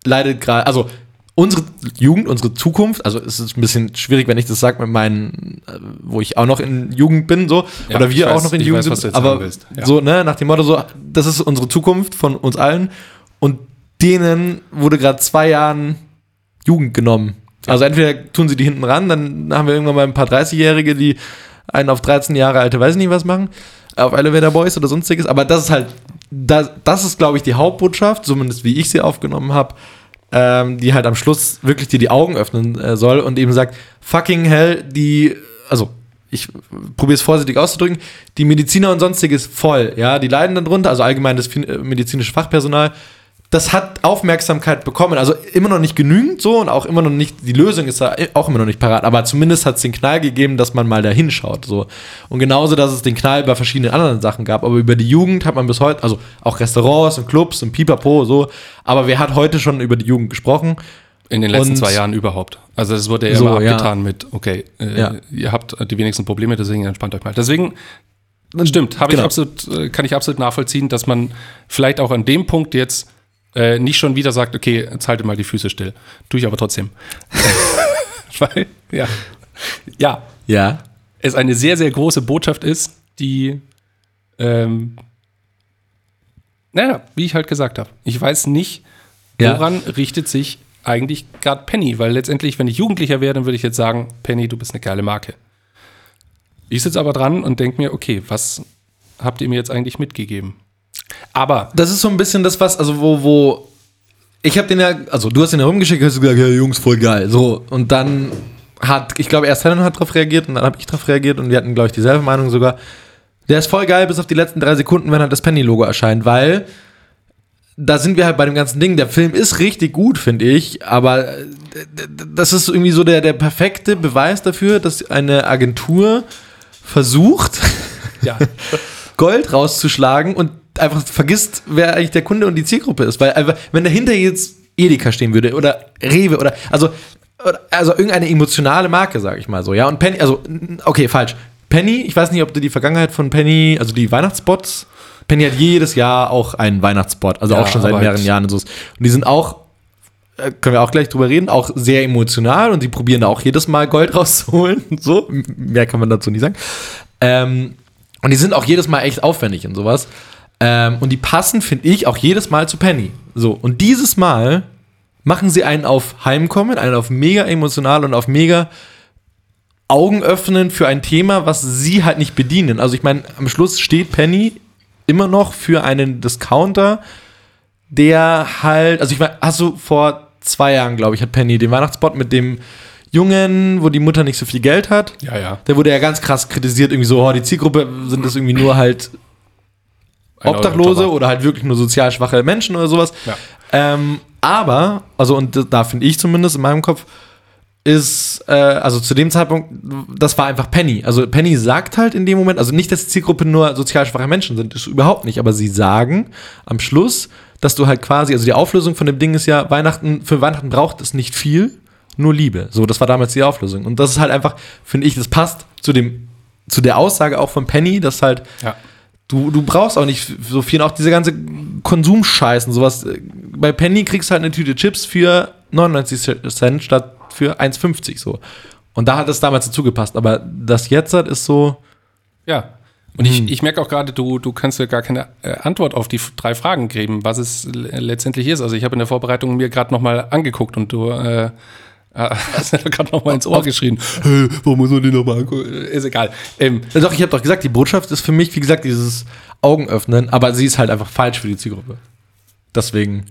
leidet gerade, also unsere Jugend, unsere Zukunft, also es ist ein bisschen schwierig, wenn ich das sage mit meinen, äh, wo ich auch noch in Jugend bin, so, Ja, oder wir weiß- auch noch in Jugend weiß, sind, aber. Ja. so, ne, nach dem Motto so, das ist unsere Zukunft von uns allen und denen wurde gerade zwei Jahren Jugend genommen. Also entweder tun sie die hinten ran, dann haben wir irgendwann mal ein paar 30-Jährige, die einen auf 13 Jahre alte, weiß ich nicht was machen, auf Elevator Boys oder sonstiges, aber das ist halt, das, das ist, glaube ich, die Hauptbotschaft, zumindest wie ich sie aufgenommen habe, ähm, die halt am Schluss wirklich dir die Augen öffnen äh, soll und eben sagt, fucking hell, die, also ich probiere es vorsichtig auszudrücken, die Mediziner und sonstiges voll, ja, die leiden darunter, also allgemein das äh, medizinische Fachpersonal, das hat Aufmerksamkeit bekommen. Also immer noch nicht genügend so und auch immer noch nicht, die Lösung ist da auch immer noch nicht parat, aber zumindest hat es den Knall gegeben, dass man mal da hinschaut. So. Und genauso, dass es den Knall bei verschiedenen anderen Sachen gab. Aber über die Jugend hat man bis heute, also auch Restaurants und Clubs und Pipapo, so. Aber wer hat heute schon über die Jugend gesprochen? In den letzten Und- zwei Jahren überhaupt. Also das wurde ja So, immer ja. abgetan mit, okay, äh, Ja. ihr habt die wenigsten Probleme, deswegen entspannt euch mal. Deswegen stimmt, ich Genau. absolut, äh, kann ich absolut nachvollziehen, dass man vielleicht auch an dem Punkt jetzt äh, nicht schon wieder sagt, okay, jetzt halte mal die Füße still. Tue ich aber trotzdem. <laughs> <laughs> Weil, ja. Ja, Ja. es eine sehr, sehr große Botschaft ist, die, ähm, naja, wie ich halt gesagt habe, ich weiß nicht, Ja. woran richtet sich eigentlich gerade Penny, weil letztendlich, wenn ich Jugendlicher wäre, dann würde ich jetzt sagen, Penny, du bist eine geile Marke. Ich sitze aber dran und denke mir, okay, was habt ihr mir jetzt eigentlich mitgegeben? Aber, Das ist so ein bisschen das, was, also wo, wo, ich habe den ja, also du hast den ja rumgeschickt, hast du gesagt, ja, Jungs, voll geil. So, und dann hat, ich glaube, erst Helen hat drauf reagiert und dann habe ich drauf reagiert und wir hatten, glaube ich, dieselbe Meinung sogar. Der ist voll geil bis auf die letzten drei Sekunden, wenn halt das Penny-Logo erscheint, weil da sind wir halt bei dem ganzen Ding. Der Film ist richtig gut, finde ich, aber äh, das ist irgendwie so der, der perfekte Beweis dafür, dass eine Agentur versucht, ja, <laughs> Gold rauszuschlagen und einfach vergisst, wer eigentlich der Kunde und die Zielgruppe ist. Weil einfach, wenn dahinter jetzt Edeka stehen würde oder Rewe oder also, also irgendeine emotionale Marke, sage ich mal so, ja. Und Penny, also, okay, falsch. Penny, ich weiß nicht, ob du die Vergangenheit von Penny, also die Weihnachtsspots, Penny hat jedes Jahr auch einen Weihnachtsspot, also Ja, auch schon seit mehreren halt- Jahren und so. Und die sind auch äh, können wir auch gleich drüber reden, auch sehr emotional und die probieren da auch jedes Mal Gold <laughs> rauszuholen. So, M- mehr kann man dazu nicht sagen. Ähm, und die sind auch jedes Mal echt aufwendig und sowas. Ähm, und die passen, finde ich, auch jedes Mal zu Penny. So, und dieses Mal machen sie einen auf Heimkommen, einen auf mega emotional und auf mega Augen öffnen für ein Thema, was sie halt nicht bedienen. Also ich meine, am Schluss steht Penny immer noch für einen Discounter, der halt, also ich meine, hast du vor zwei Jahren, glaube ich, hat Penny den Weihnachtsspot mit dem Jungen, wo die Mutter nicht so viel Geld hat. ja, ja. Der wurde ja ganz krass kritisiert, irgendwie so, oh, die Zielgruppe sind das irgendwie nur halt Obdachlose oder halt wirklich nur sozial schwache Menschen oder sowas. Ja. Ähm, aber, also und da finde ich zumindest in meinem Kopf, ist, äh, also zu dem Zeitpunkt, das war einfach Penny. Also Penny sagt halt in dem Moment, also nicht, dass die Zielgruppe nur sozial schwache Menschen sind, ist überhaupt nicht, aber sie sagen am Schluss, dass du halt quasi, also die Auflösung von dem Ding ist ja, Weihnachten, für Weihnachten braucht es nicht viel, nur Liebe. So, das war damals die Auflösung. Und das ist halt einfach, finde ich, das passt zu dem, zu der Aussage auch von Penny, dass halt Ja. Du, du brauchst auch nicht so viel. Und auch diese ganze Konsumscheiß und sowas. Bei Penny kriegst du halt eine Tüte Chips für 99 Cent statt für 1,50 so. Und da hat es damals dazu gepasst. Aber das jetzt hat ist so, Ja. Und ich, ich merke auch gerade, du, du kannst ja gar keine äh, Antwort auf die drei Fragen geben, was es letztendlich ist. Also ich habe in der Vorbereitung mir gerade nochmal angeguckt und du äh, <laughs> hast mir gerade nochmal ins Ohr geschrien. Hey, warum muss man die nochmal angucken? Ist egal. Ähm, Ja, Doch, ich habe doch gesagt, die Botschaft ist für mich, wie gesagt, dieses Augen öffnen, aber sie ist halt einfach falsch für die Zielgruppe. Deswegen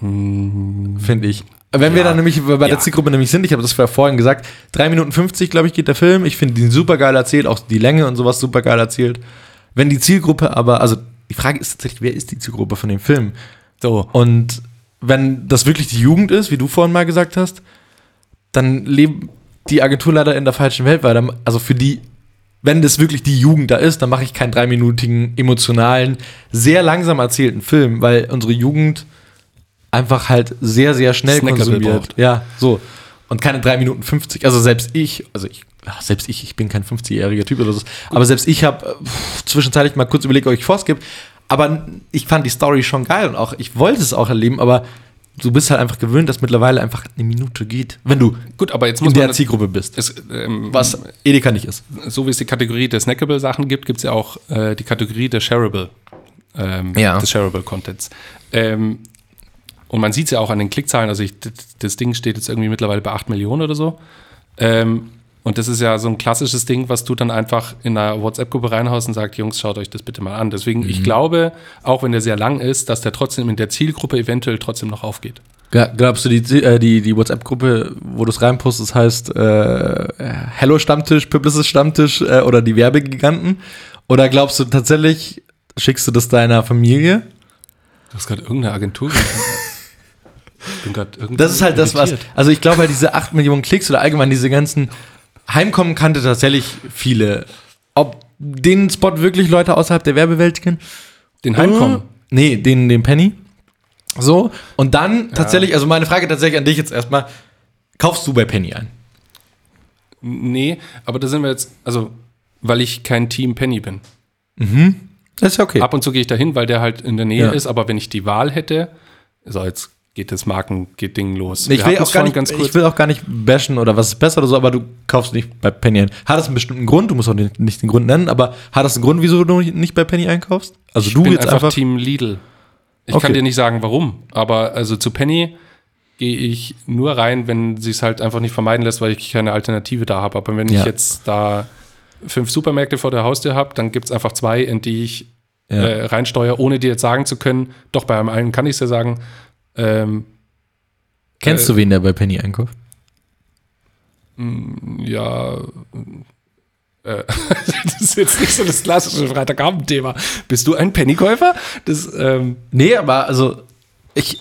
finde ich. Wenn wir Ja. dann nämlich bei der Ja. Zielgruppe nämlich sind, ich habe das vorhin gesagt, 3 Minuten 50, glaube ich, geht der Film. Ich finde den super geil erzählt, auch die Länge und sowas super geil erzählt. Wenn die Zielgruppe aber, also die Frage ist tatsächlich, wer ist die Zielgruppe von dem Film? so. Und wenn das wirklich die Jugend ist, wie du vorhin mal gesagt hast, dann leben die Agentur leider in der falschen Welt, weil dann, also für die, wenn das wirklich die Jugend da ist, dann mache ich keinen dreiminütigen, emotionalen, sehr langsam erzählten Film, weil unsere Jugend einfach halt sehr, sehr schnell Snackable konsumiert. braucht. Ja, so. Und keine 3 Minuten 50. Also selbst ich, also ich, selbst ich, ich bin kein 50-jähriger Typ oder so, aber selbst ich habe zwischenzeitlich mal kurz überlegt, ob ich vorskip. Aber ich fand die Story schon geil und auch, ich wollte es auch erleben, aber du bist halt einfach gewöhnt, dass mittlerweile einfach eine Minute geht, wenn du Gut, aber jetzt in der Zielgruppe bist. es, ähm, Was Edeka nicht ist. so wie es die Kategorie der Snackable-Sachen gibt, gibt es ja auch äh, die Kategorie der Shareable, ähm, Ja. des Shareable-Contents. Ähm, und man sieht es ja auch an den Klickzahlen, also ich, das Ding steht jetzt irgendwie mittlerweile bei 8 Millionen oder so. Ähm, und das ist ja so ein klassisches Ding, was du dann einfach in einer WhatsApp-Gruppe reinhaust und sagst, Jungs, schaut euch das bitte mal an. Deswegen, ich glaube, auch wenn der sehr lang ist, dass der trotzdem in der Zielgruppe eventuell trotzdem noch aufgeht. Glaubst du, die, äh, die, die WhatsApp-Gruppe, wo du es reinpostest, heißt äh, Hello Stammtisch, Publicis Stammtisch äh, oder die Werbegiganten? Oder glaubst du tatsächlich, schickst du das deiner Familie? Du hast gerade irgendeine Agentur. <laughs> Das ist halt das, was. irritiert. Also ich glaube halt, diese 8 Millionen Klicks oder allgemein diese ganzen Heimkommen kannte tatsächlich viele. Ob den Spot wirklich Leute außerhalb der Werbewelt kennen? Den Heimkommen. Nee, den, den Penny. So. Und dann tatsächlich, also meine Frage tatsächlich an dich jetzt erstmal: Kaufst du bei Penny ein? Nee, aber da sind wir jetzt, also, weil ich kein Team Penny bin. Das ist ja okay. Ab und zu gehe ich dahin, weil der halt in der Nähe Ja. ist, aber wenn ich die Wahl hätte, so jetzt geht das Marken, geht Ding los. ich, will auch gar nicht, ich will auch gar nicht bashen oder was ist besser oder so, aber du kaufst nicht bei Penny ein. Hat das einen bestimmten Grund? Du musst auch nicht, nicht den Grund nennen, aber hat das einen Grund, wieso du nicht bei Penny einkaufst? Also ich du bin jetzt einfach, einfach. Team Lidl. Ich Okay. kann dir nicht sagen, warum, aber also zu Penny gehe ich nur rein, wenn sie es halt einfach nicht vermeiden lässt, weil ich keine Alternative da habe. Aber wenn Ja. ich jetzt da fünf Supermärkte vor der Haustür habe, dann gibt es einfach zwei, in die ich Ja. äh, reinsteuere, ohne dir jetzt sagen zu können, doch bei einem einen kann ich es ja sagen, ähm, Kennst du wen, der bei Penny einkauft? ja, äh, <laughs> das ist jetzt nicht so das klassische Freitagabend-Thema. Bist du ein Pennykäufer? Das, ähm, Nee, aber also ich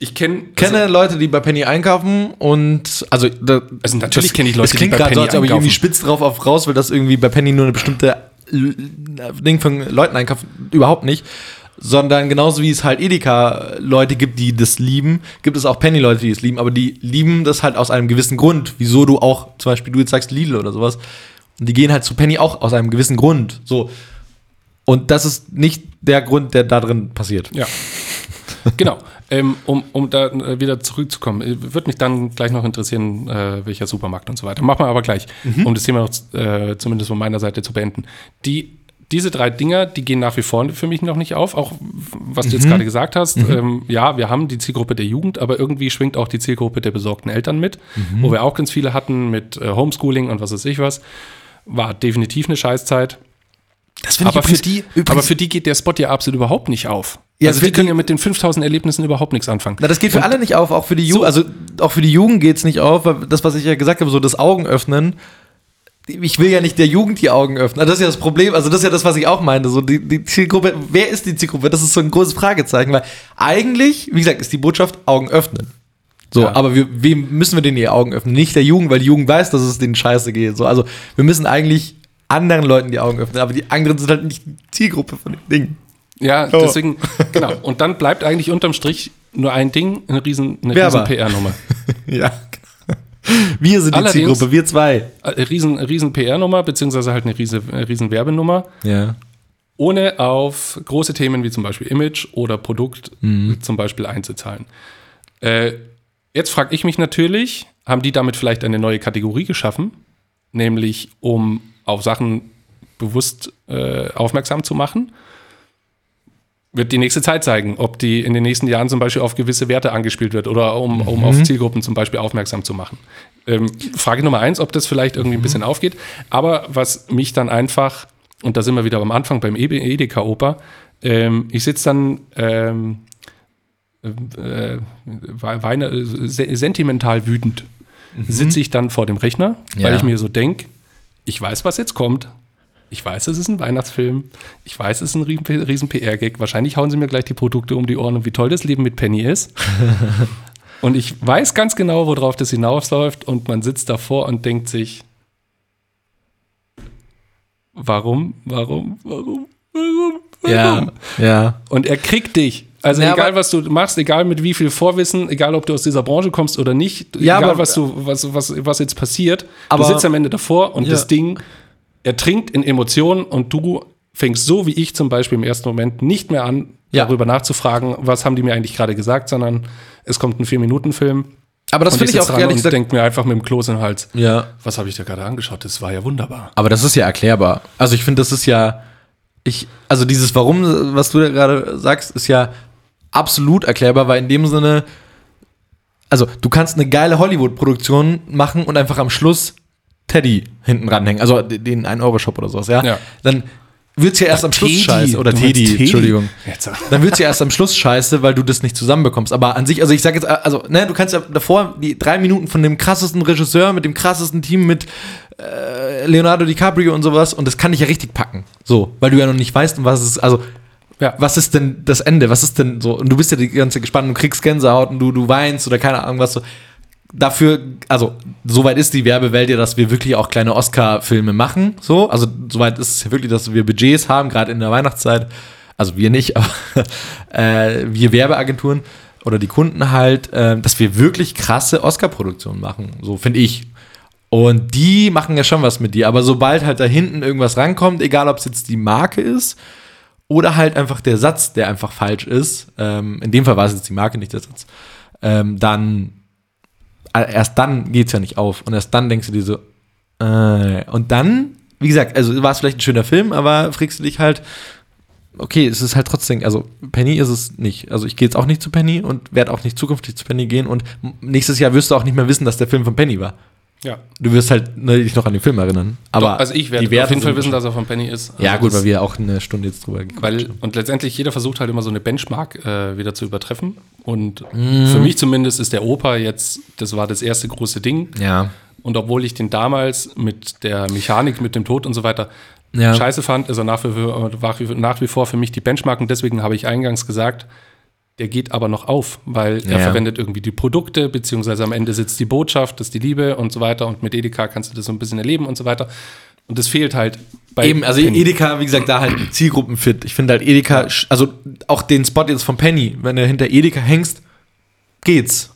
ich kenn, kenne Leute, die bei Penny einkaufen und also, da, Also natürlich kenne ich Leute, klingt die bei gerade so, Penny als ob ich irgendwie einkaufen. spitz drauf auf raus will, dass irgendwie bei Penny nur eine bestimmte L- Ding von Leuten einkauft. Überhaupt nicht. Sondern genauso wie es halt Edeka-Leute gibt, die das lieben, gibt es auch Penny-Leute, die es lieben, aber die lieben das halt aus einem gewissen Grund. Wieso du auch, zum Beispiel, du jetzt sagst Lidl oder sowas. Und die gehen halt zu Penny auch aus einem gewissen Grund. So. Und das ist nicht der Grund, der da drin passiert. Ja. genau. Ähm, um, um da äh, wieder zurückzukommen, äh, würde mich dann gleich noch interessieren, äh, welcher Supermarkt und so weiter. Machen wir aber gleich, um das Thema noch äh, zumindest von meiner Seite zu beenden. Die, diese drei Dinger, die gehen nach wie vor für mich noch nicht auf, auch was du jetzt gerade gesagt hast. Ähm, ja, wir haben die Zielgruppe der Jugend, aber irgendwie schwingt auch die Zielgruppe der besorgten Eltern mit, wo wir auch ganz viele hatten mit äh, Homeschooling und was weiß ich was. War definitiv eine Scheißzeit. Das finde Aber für, die, aber für die geht der Spot ja absolut überhaupt nicht auf. Ja, also die können ja mit den 5000 Erlebnissen überhaupt nichts anfangen. Na, das geht für alle nicht auf, auch für die Jugend. Also auch für die Jugend geht es nicht auf, weil das, was ich ja gesagt habe, so das Augen öffnen. Ich will ja nicht der Jugend die Augen öffnen. Das ist ja das Problem. Also das ist ja das, was ich auch meinte. So die, die Zielgruppe. Wer ist die Zielgruppe? Das ist so ein großes Fragezeichen, weil eigentlich, wie gesagt, ist die Botschaft Augen öffnen. So, Ja. aber wir, wem müssen wir denn die Augen öffnen? Nicht der Jugend, weil die Jugend weiß, dass es denen scheiße geht. So, also wir müssen eigentlich anderen Leuten die Augen öffnen, aber die anderen sind halt nicht die Zielgruppe von den Dingen. Ja, Oh. deswegen, <laughs> genau. Und dann bleibt eigentlich unterm Strich nur ein Ding, eine riesen, eine Werber. riesen PR-Nummer. <laughs> Ja. Wir sind die Allerdings- Zielgruppe, wir zwei. Eine riesen, riesen PR-Nummer, beziehungsweise halt eine riesen, eine riesen Werbenummer, Ja. ohne auf große Themen wie zum Beispiel Image oder Produkt Mhm. zum Beispiel einzuzahlen. Äh, jetzt frage ich mich natürlich, haben die damit vielleicht eine neue Kategorie geschaffen? Nämlich um auf Sachen, bewusst äh, aufmerksam zu machen. Wird die nächste Zeit zeigen, ob die in den nächsten Jahren zum Beispiel auf gewisse Werte angespielt wird oder um, um auf Zielgruppen zum Beispiel aufmerksam zu machen. Ähm, Frage Nummer eins, ob das vielleicht irgendwie ein bisschen aufgeht. Aber was mich dann einfach, und da sind wir wieder am Anfang beim Edeka-Oper, ähm, ich sitze dann ähm, äh, weine, sentimental wütend. Sitze ich dann vor dem Rechner, weil Ja. ich mir so denke, ich weiß, was jetzt kommt. Ich weiß, es ist ein Weihnachtsfilm. Ich weiß, es ist ein riesen, PR-Gag. Wahrscheinlich hauen sie mir gleich die Produkte um die Ohren und wie toll das Leben mit Penny ist. <laughs> und ich weiß ganz genau, worauf das hinausläuft. Und man sitzt davor und denkt sich, warum, warum, warum, warum, warum? Ja, ja. Und er kriegt dich. Also Ja, egal, was du machst, egal mit wie viel Vorwissen, egal ob du aus dieser Branche kommst oder nicht, Ja, egal aber- was du, was, was, was jetzt passiert, Aber- du sitzt am Ende davor und Ja. das Ding ertrinkt in Emotionen und du fängst so wie ich zum Beispiel im ersten Moment nicht mehr an, Ja. darüber nachzufragen, was haben die mir eigentlich gerade gesagt, sondern es kommt ein Vier-Minuten-Film. Aber das finde ich auch ehrlich gesagt. denke mir einfach mit dem Kloß im Hals, Ja. was habe ich da gerade angeschaut? Das war ja wunderbar. Aber das ist ja erklärbar. Also ich finde, das ist ja, ich, also dieses Warum, was du da gerade sagst, ist ja absolut erklärbar, weil in dem Sinne, also du kannst eine geile Hollywood-Produktion machen und einfach am Schluss Teddy hinten ranhängen, also den 1-Euro-Shop oder sowas, ja. Ja. Dann wird's ja erst am Schluss Teddy. scheiße. Oder Teddy, Teddy. Entschuldigung. Dann wird's ja erst am Schluss scheiße, weil du das nicht zusammenbekommst. Aber an sich, also ich sag jetzt, also, ne, du kannst ja davor die drei Minuten von dem krassesten Regisseur mit dem krassesten Team mit äh, Leonardo DiCaprio und sowas und das kann dich ja richtig packen. So, weil du ja noch nicht weißt, was es ist, also Ja. was ist denn das Ende? Was ist denn so? Und du bist ja die ganze Zeit gespannt und kriegst Gänsehaut und du, du weinst oder keine Ahnung was so. Dafür, also, soweit ist die Werbewelt ja, dass wir wirklich auch kleine Oscar-Filme machen. So, also, soweit ist es wirklich, dass wir Budgets haben, gerade in der Weihnachtszeit. Also, wir nicht, <laughs> aber äh, wir Werbeagenturen oder die Kunden halt, äh, dass wir wirklich krasse Oscar-Produktionen machen. So, finde ich. Und die machen ja schon was mit dir. Aber sobald halt da hinten irgendwas rankommt, egal ob es jetzt die Marke ist oder halt einfach der Satz, der einfach falsch ist, ähm, in dem Fall war es jetzt die Marke, nicht der Satz, ähm, dann erst dann geht's ja nicht auf. Und erst dann denkst du dir so, äh, und dann, wie gesagt, also war es vielleicht ein schöner Film, aber fragst du dich halt, okay, es ist halt trotzdem, also Penny ist es nicht. Also ich gehe jetzt auch nicht zu Penny und werde auch nicht zukünftig zu Penny gehen und nächstes Jahr wirst du auch nicht mehr wissen, dass der Film von Penny war. Ja. Du wirst halt ne, dich noch an den Film erinnern. Aber Doch, also ich werde auf jeden Fall wissen, dass er von Penny ist. Ja, Also gut, das- weil wir auch eine Stunde jetzt drüber Weil, haben. und letztendlich jeder versucht halt immer so eine Benchmark äh, wieder zu übertreffen. Und Mhm. für mich zumindest ist der Opa jetzt, das war das erste große Ding. Ja. Und obwohl ich den damals mit der Mechanik, mit dem Tod und so weiter Ja. scheiße fand, ist er nach wie, vor, nach wie- nach wie vor für mich die Benchmark. Und deswegen habe ich eingangs gesagt, der geht aber noch auf, weil er Ja. verwendet irgendwie die Produkte, beziehungsweise am Ende sitzt die Botschaft, das ist die Liebe und so weiter. Und mit Edeka kannst du das so ein bisschen erleben und so weiter. Und das fehlt halt bei Eben, also Penny. Edeka, wie gesagt, da halt Zielgruppenfit. Ich finde halt Edeka, also auch den Spot jetzt von Penny, wenn du hinter Edeka hängst, geht's.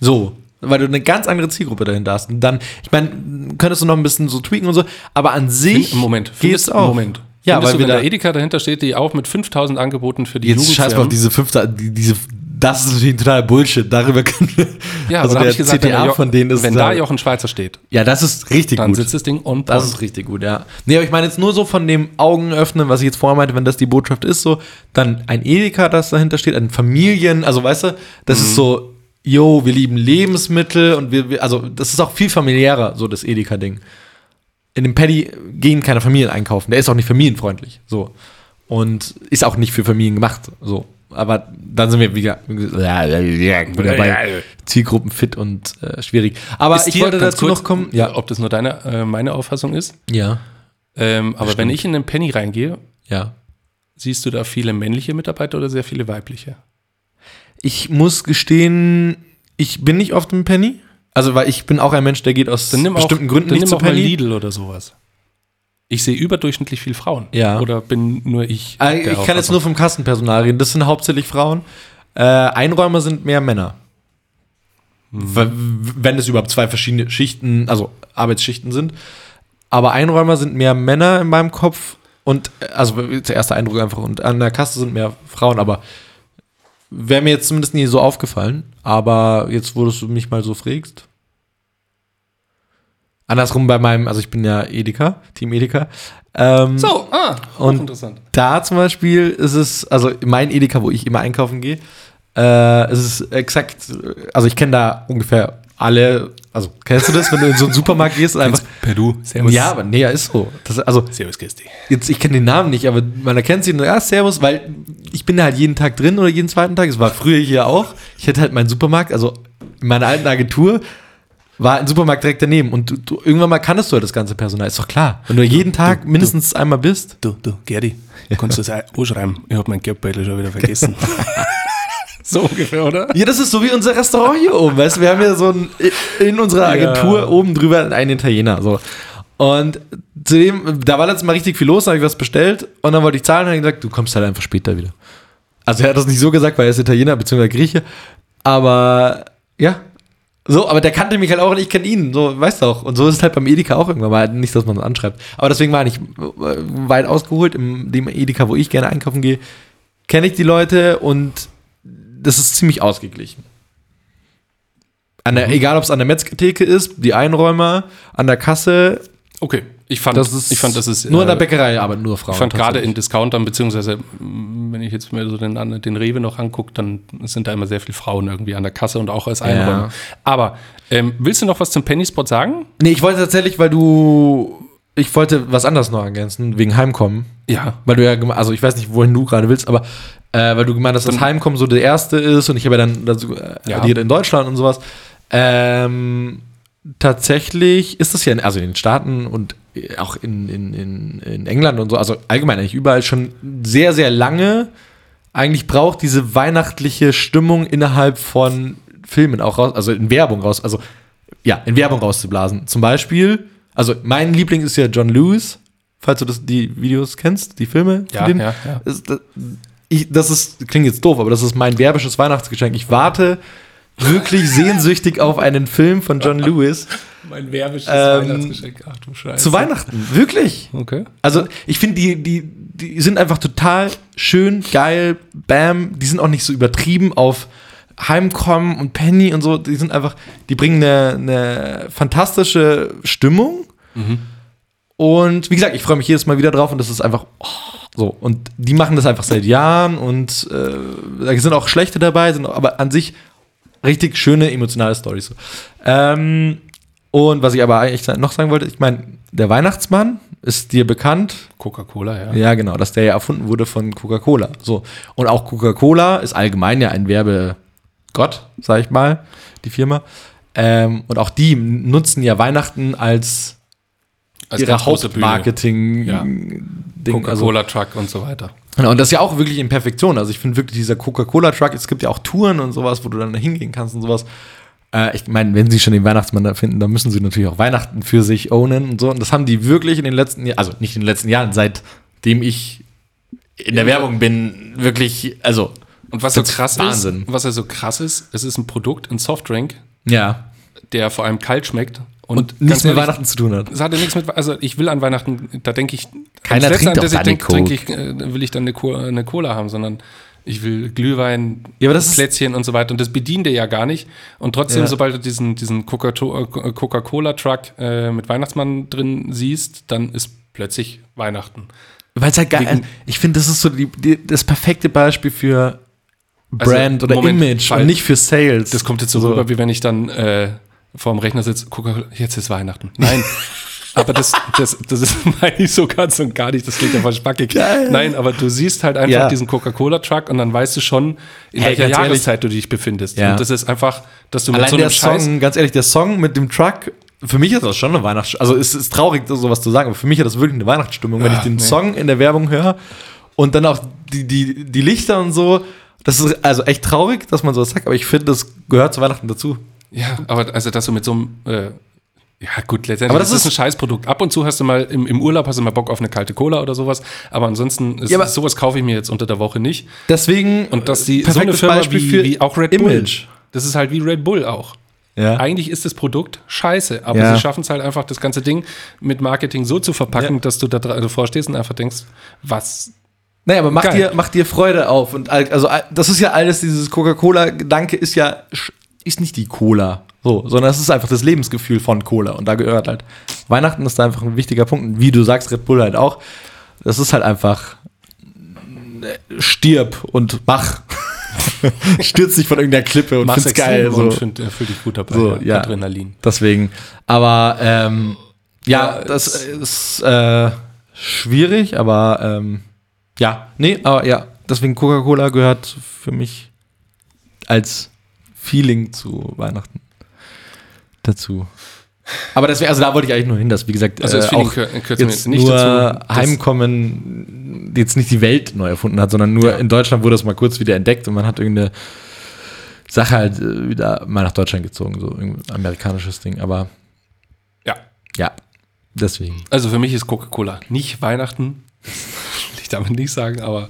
So. Weil du eine ganz andere Zielgruppe dahinter hast. Und dann, ich meine, könntest du noch ein bisschen so tweaken und so, aber an sich Moment, geht's findest, auch. Moment. Ja, Findest weil wenn da, Edeka dahinter steht, die auch mit 5000 Angeboten für die jetzt scheiß mal auf diese fünfte, die, diese, das ist natürlich totaler Bullshit. Darüber können wir, Ja, also der ich gesagt, wenn, CTA von denen ist, wenn da Jochen Schweizer steht, ja, das ist richtig dann gut. sitzt das Ding und Das ist richtig gut, ja. Nee, aber ich meine jetzt nur so von dem Augen öffnen, was ich jetzt vorher meinte, wenn das die Botschaft ist, so, dann ein Edeka, das dahinter steht, ein Familien, also weißt du, das ist so, yo, wir lieben Lebensmittel und wir, wir also das ist auch viel familiärer, so das Edeka-Ding. In dem Paddy gehen keine Familien einkaufen, der ist auch nicht familienfreundlich, so. Und ist auch nicht für Familien gemacht, so. Aber dann sind wir wieder, wieder bei Zielgruppen fit und äh, schwierig. Aber Ist ich wollte dazu kurz, noch kommen. Ja. Ob das nur deine, äh, meine Auffassung ist. Ja. Ähm, aber wenn ich in den Penny reingehe, Ja. siehst du da viele männliche Mitarbeiter oder sehr viele weibliche? Ich muss gestehen, ich bin nicht oft im Penny. Also, weil ich bin auch ein Mensch, der geht aus bestimmten auch, Gründen nicht zu Penny. Lidl oder sowas. Ich sehe überdurchschnittlich viel Frauen. Ja. Oder bin nur ich. Der Ich kann jetzt nur vom Kassenpersonal reden. Das sind hauptsächlich Frauen. Äh, Einräumer sind mehr Männer. Hm. Wenn es überhaupt zwei verschiedene Schichten, also Arbeitsschichten sind. Aber Einräumer sind mehr Männer in meinem Kopf. Und äh, also der erste Eindruck einfach. Und an der Kasse sind mehr Frauen. Aber wäre mir jetzt zumindest nie so aufgefallen. Aber jetzt, wo du mich mal so fragst. Andersrum bei meinem, also ich bin ja Edeka, Team Edeka. Ähm, So, ah, Und- interessant. Da zum Beispiel ist es, also mein Edeka, wo ich immer einkaufen gehe, äh, es ist exakt, also ich kenne da ungefähr alle, also kennst du das, wenn du in so einen Supermarkt gehst und einfach. Per Du, Servus. Ja, aber nee, ja, ist so. Das, also Servus, Christi. jetzt, ich kenne den Namen nicht, aber man erkennt sie nur, ja, Servus, weil ich bin da halt jeden Tag drin oder jeden zweiten Tag. Es war früher hier auch. Ich hatte halt meinen Supermarkt, also in meiner alten Agentur war ein Supermarkt direkt daneben und du, du, irgendwann mal kanntest du halt das ganze Personal, ist doch klar. Wenn du jeden Tag mindestens einmal bist. Du, du, Gerdi, kannst du das auch anschreiben? Ich habe mein Geldbeutel schon wieder vergessen. <laughs> <laughs> so ungefähr, oder? Ja, das ist so wie unser Restaurant hier oben, weißt du? Wir haben ja so ein, in unserer Agentur Ja. oben drüber einen Italiener, so. Und zudem, da war letztes Mal richtig viel los, da habe ich was bestellt und dann wollte ich zahlen und hat gesagt, du kommst halt einfach später wieder. Also er hat das nicht so gesagt, weil er ist Italiener bzw. Grieche, aber ja. So, aber der kannte mich halt auch und ich kenne ihn, so, weißt du auch. Und so ist es halt beim Edeka auch irgendwann mal, nicht, dass man das anschreibt. Aber deswegen war ich äh, weit ausgeholt, in dem Edeka, wo ich gerne einkaufen gehe, kenne ich die Leute und das ist ziemlich ausgeglichen. An der, Egal, ob es an der Metzgertheke ist, die Einräumer, an der Kasse, Okay, ich fand, das ich fand, das ist nur in der äh, Bäckerei, aber nur Frauen. Ich fand gerade in Discountern, beziehungsweise wenn ich jetzt mir so den, den Rewe noch angucke, dann sind da immer sehr viele Frauen irgendwie an der Kasse und auch als Einräumer. Aber ähm, willst du noch was zum Penny Spot sagen? Nee, ich wollte tatsächlich, weil du. Ich wollte was anderes noch ergänzen, wegen Heimkommen. Ja. Weil du ja, also ich weiß nicht, wohin du gerade willst, aber äh, weil du gemeint hast, dass Heimkommen so der erste ist und ich habe ja dann dazu äh, Ja. addiert in Deutschland und sowas. Ähm, tatsächlich ist das ja, in, also in den Staaten und äh, auch in, in, in, in England und so, also allgemein eigentlich überall schon sehr, sehr lange eigentlich braucht diese weihnachtliche Stimmung innerhalb von Filmen auch raus, also in Werbung raus, also ja, in Werbung rauszublasen. Zum Beispiel, also mein Liebling ist ja John Lewis, falls du das, die Videos kennst, die Filme. Ja, ja, ja. Das, das, ich, das ist, klingt jetzt doof, aber das ist mein werbisches Weihnachtsgeschenk. Ich warte wirklich <laughs> sehnsüchtig auf einen Film von John Lewis Mein werbisches Ähm, Weihnachtsgeschenk. Ach du Scheiße. zu Weihnachten. Wirklich. Okay. Also ich finde, die, die, die sind einfach total schön, geil, bam. Die sind auch nicht so übertrieben auf Heimkommen und Penny und so. Die sind einfach, die bringen eine, eine fantastische Stimmung. Und wie gesagt, ich freue mich jedes Mal wieder drauf und das ist einfach oh, so. Und die machen das einfach seit Jahren und äh, da sind auch schlechte dabei, sind aber an sich richtig schöne emotionale Storys. So. Ähm, und was ich aber eigentlich noch sagen wollte, ich meine, der Weihnachtsmann ist dir bekannt. Coca-Cola, ja. Ja, genau, dass der ja erfunden wurde von Coca-Cola. So. Und auch Coca-Cola ist allgemein ja ein Werbegott, sag ich mal, die Firma. Ähm, und auch die nutzen ja Weihnachten als, Als ihre. Hauptmarketing-Ding. Also, Coca-Cola-Truck und so weiter. Genau, und das ist ja auch wirklich in Perfektion. Also ich finde wirklich dieser Coca-Cola-Truck, es gibt ja auch Touren und sowas, wo du dann da hingehen kannst und sowas. Äh, ich meine, wenn sie schon den Weihnachtsmann da finden, dann müssen sie natürlich auch Weihnachten für sich ownen und so. Und das haben die wirklich in den letzten Jahren, also nicht in den letzten Jahren, seitdem ich in der Werbung bin, wirklich, also Und was so krass Wahnsinn. ist, was ja so krass ist, es ist ein Produkt, ein Softdrink, ja. der vor allem kalt schmeckt und, Nichts ganz mit ehrlich, Weihnachten zu tun hat. Es hatte nichts mit, also ich will an Weihnachten, da denke ich, Keiner trinkt an das doch ich denk, Dani trinke ich, äh, will ich dann eine Cola, eine Cola haben, sondern ich will Glühwein, Ja, Plätzchen und so weiter. Und das bedient dir ja gar nicht. Und trotzdem, Ja. sobald du diesen, diesen äh, Coca-Cola-Truck äh, mit Weihnachtsmann drin siehst, dann ist plötzlich Weihnachten. Weil es halt geil, Wegen- ich finde, das ist so die, die, das perfekte Beispiel für Also, Brand oder Moment, Image und nicht für Sales. Das kommt jetzt so, rüber, wie wenn ich dann äh, vorm Rechner sitze, Coca-Cola, jetzt ist Weihnachten. Nein. <laughs> aber das, das, das ist, <laughs> meine ich so ganz und gar nicht, das klingt ja voll spackig. Geil. Nein, aber du siehst halt einfach Ja. diesen Coca-Cola-Truck und dann weißt du schon, in Hey, welcher ganz ehrlich. Jahreszeit du dich befindest. Ja. Und das ist einfach, dass du mit Allein so einem der Scheiß. Song, ganz ehrlich, der Song mit dem Truck, für mich ist das schon eine Weihnachts... Also es ist traurig, sowas zu sagen, aber für mich hat das wirklich eine Weihnachtsstimmung, wenn Ah, ich den nee. Song in der Werbung höre und dann auch die, die, die Lichter und so. Das ist also echt traurig, dass man sowas sagt, aber ich finde, das gehört zu Weihnachten dazu. Ja, aber also, dass du mit so einem. Äh, ja, gut, letztendlich Aber das ist ist- ein Scheißprodukt. Ab und zu hast du mal im, im Urlaub hast du mal Bock auf eine kalte Cola oder sowas. Aber ansonsten, ist, Ja, aber- sowas kaufe ich mir jetzt unter der Woche nicht. Deswegen Und dass die so eine Firma Beispiel wie, für wie auch Red Image. Bull. Das ist halt wie Red Bull auch. Ja. Eigentlich ist das Produkt scheiße, aber Ja. sie schaffen es halt einfach, das ganze Ding mit Marketing so zu verpacken, Ja. dass du da davor stehst und einfach denkst, was. Naja, aber mach Geil. dir, mach dir Freude auf. Und also das ist ja alles, dieses Coca-Cola-Gedanke ist ja, ist nicht die Cola, So, sondern es ist einfach das Lebensgefühl von Cola. Und da gehört halt, Weihnachten ist da einfach ein wichtiger Punkt. Und wie du sagst, Red Bull halt auch. Das ist halt einfach äh, stirb und mach. <laughs> Stürzt dich von irgendeiner Klippe und Mach's find's geil. So. und find, fühl dich gut dabei. So, ja. Adrenalin. Deswegen. Aber ähm, ja, Ja, das ist äh, schwierig, aber ähm, ja, nee, aber ja, deswegen Coca-Cola gehört für mich als Feeling zu Weihnachten dazu. Aber das wäre, also da wollte ich eigentlich nur hin, dass, wie gesagt, Also das äh, Feeling auch jetzt nicht nur dazu, das- Heimkommen jetzt nicht die Welt neu erfunden hat, sondern nur Ja. in Deutschland wurde das mal kurz wieder entdeckt und man hat irgendeine Sache halt äh, wieder mal nach Deutschland gezogen, so ein amerikanisches Ding, aber Ja. ja, deswegen. Also für mich ist Coca-Cola nicht Weihnachten. <laughs> Will ich damit nicht sagen, aber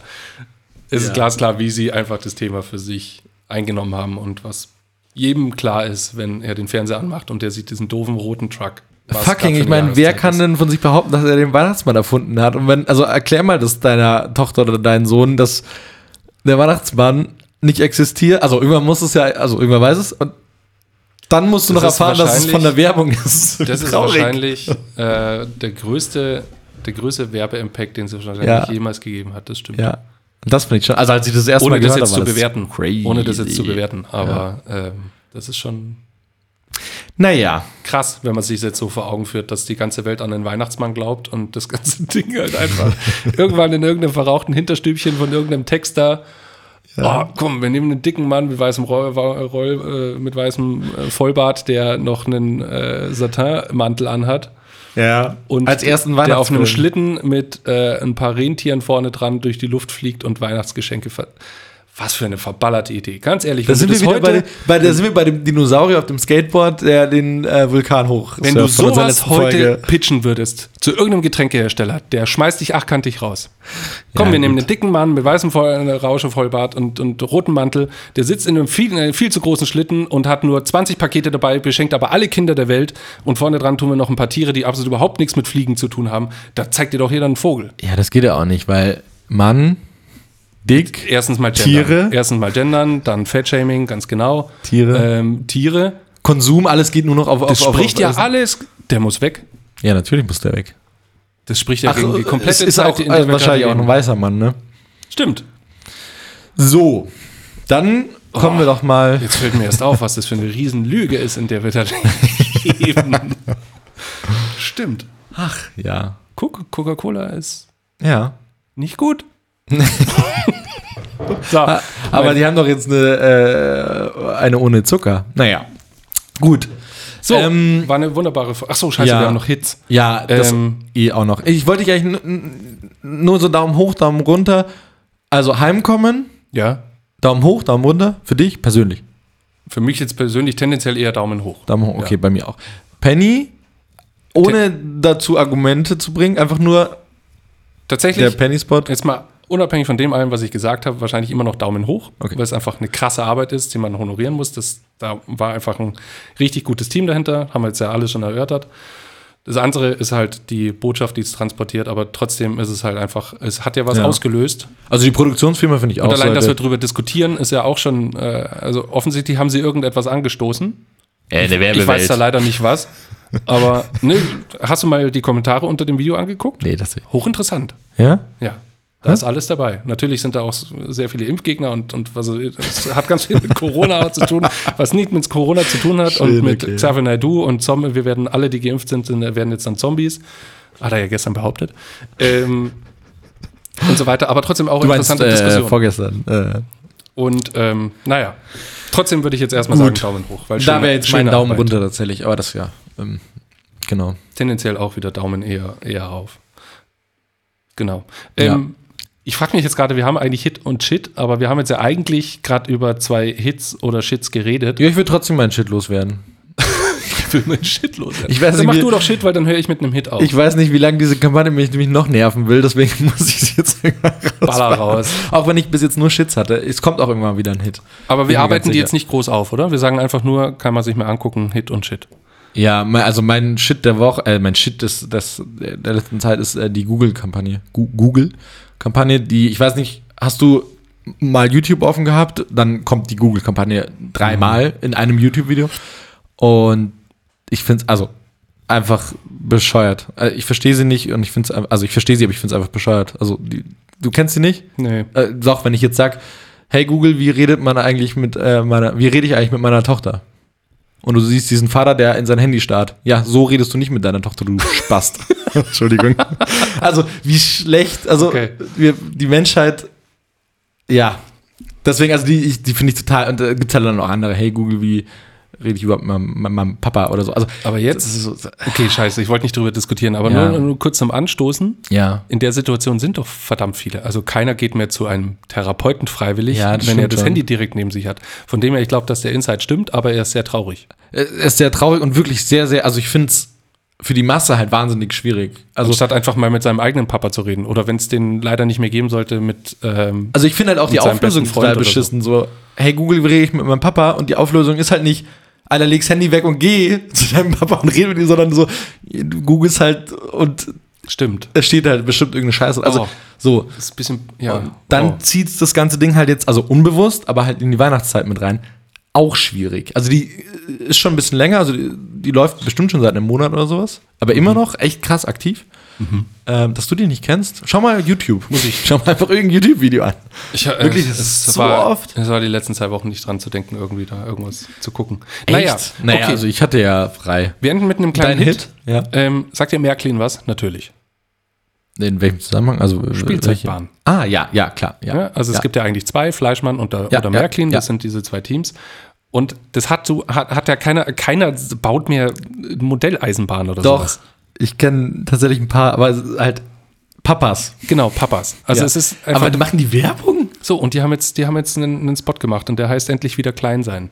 es Ja. ist glasklar, wie sie einfach das Thema für sich eingenommen haben und was jedem klar ist, wenn er den Fernseher anmacht und der sieht diesen doofen roten Truck. Fucking, ich eine meine, wer kann ist. denn von sich behaupten, dass er den Weihnachtsmann erfunden hat? Und wenn, also erklär mal das deiner Tochter oder deinem Sohn, dass der Weihnachtsmann nicht existiert. Also irgendwann muss es ja, also irgendwann weiß es und dann musst du Das noch erfahren, dass es von der Werbung ist. <laughs> Das ist Traurig. wahrscheinlich äh, der größte, der größte Werbeimpact, den es wahrscheinlich Ja. jemals gegeben hat. Das stimmt. Ja, das finde ich schon. Also als ich das erste Ohne Mal das gehört jetzt habe, zu bewerten. crazy. Ohne das jetzt zu bewerten. Aber ähm, das ist schon Naja, krass, wenn man sich jetzt so vor Augen führt, dass die ganze Welt an den Weihnachtsmann glaubt und das ganze <laughs> Ding halt einfach irgendwann in irgendeinem verrauchten Hinterstübchen von irgendeinem Texter. Oh, komm, wir nehmen einen dicken Mann mit weißem Roll, Roll, äh, mit weißem äh, Vollbart, der noch einen äh, Satinmantel anhat. Ja. Und als ersten der auf einem. Schlitten mit äh, ein paar Rentieren vorne dran durch die Luft fliegt und Weihnachtsgeschenke ver Was für eine verballerte Idee. Ganz ehrlich, Da sind, wir wieder bei, den- bei, da sind wir bei dem Dinosaurier auf dem Skateboard, der den äh, Vulkan hoch. wenn du sowas heute Folge. pitchen würdest zu irgendeinem Getränkehersteller, der schmeißt dich achtkantig raus. Komm, Ja, wir nehmen gut. einen dicken Mann mit weißem Voll, äh, Rauschevollbart und, und rotem Mantel, der sitzt in einem viel, in einem viel zu großen Schlitten und hat nur 20 Pakete dabei, beschenkt aber alle Kinder der Welt und vorne dran tun wir noch ein paar Tiere, die absolut überhaupt nichts mit Fliegen zu tun haben. Da zeigt dir doch jeder einen Vogel. Ja, das geht ja auch nicht, weil Mann, dick, Erstens mal gendern. Tiere? Erstens mal gendern, dann Fatshaming, ganz genau. Tiere. Ähm, Tiere. Konsum, alles geht nur noch auf. Das auf, spricht auf, ja auf, alles. Der muss weg. Ja, natürlich muss der weg. Das spricht ja gegen die komplette ist Zeit, auch in der äh, wahrscheinlich auch ein weißer Mann, ne? Stimmt. So, dann kommen Oh. wir doch mal. Jetzt fällt mir erst auf, was das für eine Riesenlüge ist, in der wir da leben. <laughs> Stimmt. Ja. Coca- Coca-Cola ist Ja. nicht gut. <laughs> so, Aber die haben doch jetzt eine, äh, eine ohne Zucker. Naja. Gut. so ähm, war eine wunderbare. F- Ach so, scheiße, ja. wir haben noch Hits. Ja, das Ähm, eh auch noch. Ich wollte dich eigentlich nur so Daumen hoch, Daumen runter. Also heimkommen, Ja, Daumen hoch, Daumen runter. Für dich persönlich. für mich jetzt persönlich tendenziell eher Daumen hoch. Daumen hoch, okay, Ja. bei mir auch. Penny, ohne dazu Argumente zu bringen, einfach nur der Tatsächlich, Penny-Spot. jetzt mal unabhängig von dem allem, was ich gesagt habe, wahrscheinlich immer noch Daumen hoch, Okay. weil es einfach eine krasse Arbeit ist, die man honorieren muss. Das, da war einfach ein richtig gutes Team dahinter, haben wir jetzt ja alle schon erörtert. Das andere ist halt die Botschaft, die es transportiert, aber trotzdem ist es halt einfach, es hat ja was Ja. ausgelöst. Also die Produktionsfirma finde ich auch Und allein, dass wir drüber diskutieren, ist ja auch schon, äh, also offensichtlich haben sie irgendetwas angestoßen. Äh, eine Ich weiß Werbewelt. da leider nicht was. <laughs> Aber ne, hast du mal die Kommentare unter dem Video angeguckt? Nee, das Hochinteressant. Ja? Ja, da ist alles dabei. Natürlich sind da auch sehr viele Impfgegner und, und was, es hat ganz viel mit Corona zu tun, was nicht mit Corona zu tun hat Schön, und mit okay. Xavier Naidoo und Zombie, wir werden alle, die geimpft sind, werden jetzt dann Zombies. Hat er ja gestern behauptet. Ähm, und so weiter, aber trotzdem auch Du meinst interessante äh, Diskussion. vorgestern. Äh, Und ähm, naja, trotzdem würde ich jetzt erstmal Gut. sagen Daumen hoch. Weil da wäre jetzt mein Daumen Arbeit. runter tatsächlich, aber das ja. Ähm, genau. Tendenziell auch wieder Daumen eher, eher rauf. Genau. Ja. Ich frage mich jetzt gerade, wir haben eigentlich Hit und Shit, aber wir haben jetzt ja eigentlich gerade über zwei Hits oder Shits geredet. Ja, ich würde trotzdem meinen Shit loswerden. <laughs> Ich will mit Shit los. Ich weiß dann nicht, mach du doch Shit, weil dann höre ich mit einem Hit auf. Ich weiß nicht, wie lange diese Kampagne mich, mich noch nerven will, deswegen <laughs> muss ich es jetzt <laughs> irgendwann Baller raus. Auch wenn ich bis jetzt nur Shits hatte. Es kommt auch irgendwann wieder ein Hit. Aber wir arbeiten die jetzt nicht groß auf, oder? Wir sagen einfach nur, kann man sich mal angucken, Hit und Shit. Ja, also mein Shit der Woche, äh, mein Shit des, des, der letzten Zeit ist äh, die Google-Kampagne. Gu- Google-Kampagne, die, ich weiß nicht, hast du mal YouTube offen gehabt, dann kommt die Google-Kampagne dreimal in einem YouTube-Video. Und ich finde es, also, einfach bescheuert. Äh, Ich verstehe sie nicht und ich finde es, also ich verstehe sie, aber ich finde es einfach bescheuert. Also, die, du kennst sie nicht? Nee. Äh, doch, wenn ich jetzt sag, hey Google, wie redet man eigentlich mit äh, meiner, wie rede ich eigentlich mit meiner Tochter? Und du siehst diesen Vater, der in sein Handy starrt. Ja, so redest du nicht mit deiner Tochter, du Spast. <laughs> Entschuldigung. Also, wie schlecht, also Okay. wir, die Menschheit, ja. Deswegen, also die, ich- die finde ich total, und da gibt es halt dann auch andere, hey Google, wie rede ich überhaupt mit meinem, meinem Papa oder so. Also, Aber jetzt, so, okay, scheiße, ich wollte nicht drüber diskutieren, aber Ja. nur, nur kurz zum Anstoßen. ja. In der Situation sind doch verdammt viele. Also keiner geht mehr zu einem Therapeuten freiwillig, Ja, wenn er das schon. Handy direkt neben sich hat. Von dem her, ich glaube, dass der Insight stimmt, aber er ist sehr traurig. Es ist sehr traurig und wirklich sehr, sehr, also ich finde es für die Masse halt wahnsinnig schwierig. Also, Anstatt einfach mal mit seinem eigenen Papa zu reden. Oder wenn es den leider nicht mehr geben sollte, mit ähm, also ich finde halt auch die Auflösung total oder so. beschissen. So. hey Google, rede ich mit meinem Papa? Und die Auflösung ist halt nicht, Alter, leg's Handy weg und geh <laughs> zu deinem Papa und rede mit ihm, sondern so, du googelst halt und stimmt. da steht halt bestimmt irgendeine Scheiße. Also Oh. so. Das ist ein bisschen, ja. Und dann oh. zieht das ganze Ding halt jetzt, also unbewusst, aber halt in die Weihnachtszeit mit rein. Auch schwierig. Also die äh, ist schon ein bisschen länger, also die, die läuft bestimmt schon seit einem Monat oder sowas. Aber immer Mhm. noch echt krass aktiv. Ähm, dass du die nicht kennst, schau mal YouTube. Muss ich. Schau mal einfach irgendein YouTube-Video an. Ich, äh, Wirklich, das es ist so war, oft. Es war die letzten zwei Wochen nicht dran zu denken, irgendwie da irgendwas zu gucken. Naja, naja okay. also ich hatte ja frei. wir enden mit einem kleinen Dein Hit. Hit? Ja. Ähm, sagt ihr Märklin was? Natürlich. In welchem Zusammenhang? Also äh, Spielzeugbahn. welche? Ah, ja, ja, klar. Ja, Ja, also es ja. gibt ja eigentlich zwei, Fleischmann und der, Ja, oder Märklin, das sind diese zwei Teams. Und das hat so, hat, hat ja keiner, keiner baut mehr Modelleisenbahn oder Doch, sowas. ich kenne tatsächlich ein paar, aber halt Papas. Genau, Papas. Also Ja. es ist einfach aber die machen die Werbung? so, und die haben jetzt, die haben jetzt einen, einen Spot gemacht und der heißt endlich wieder klein sein.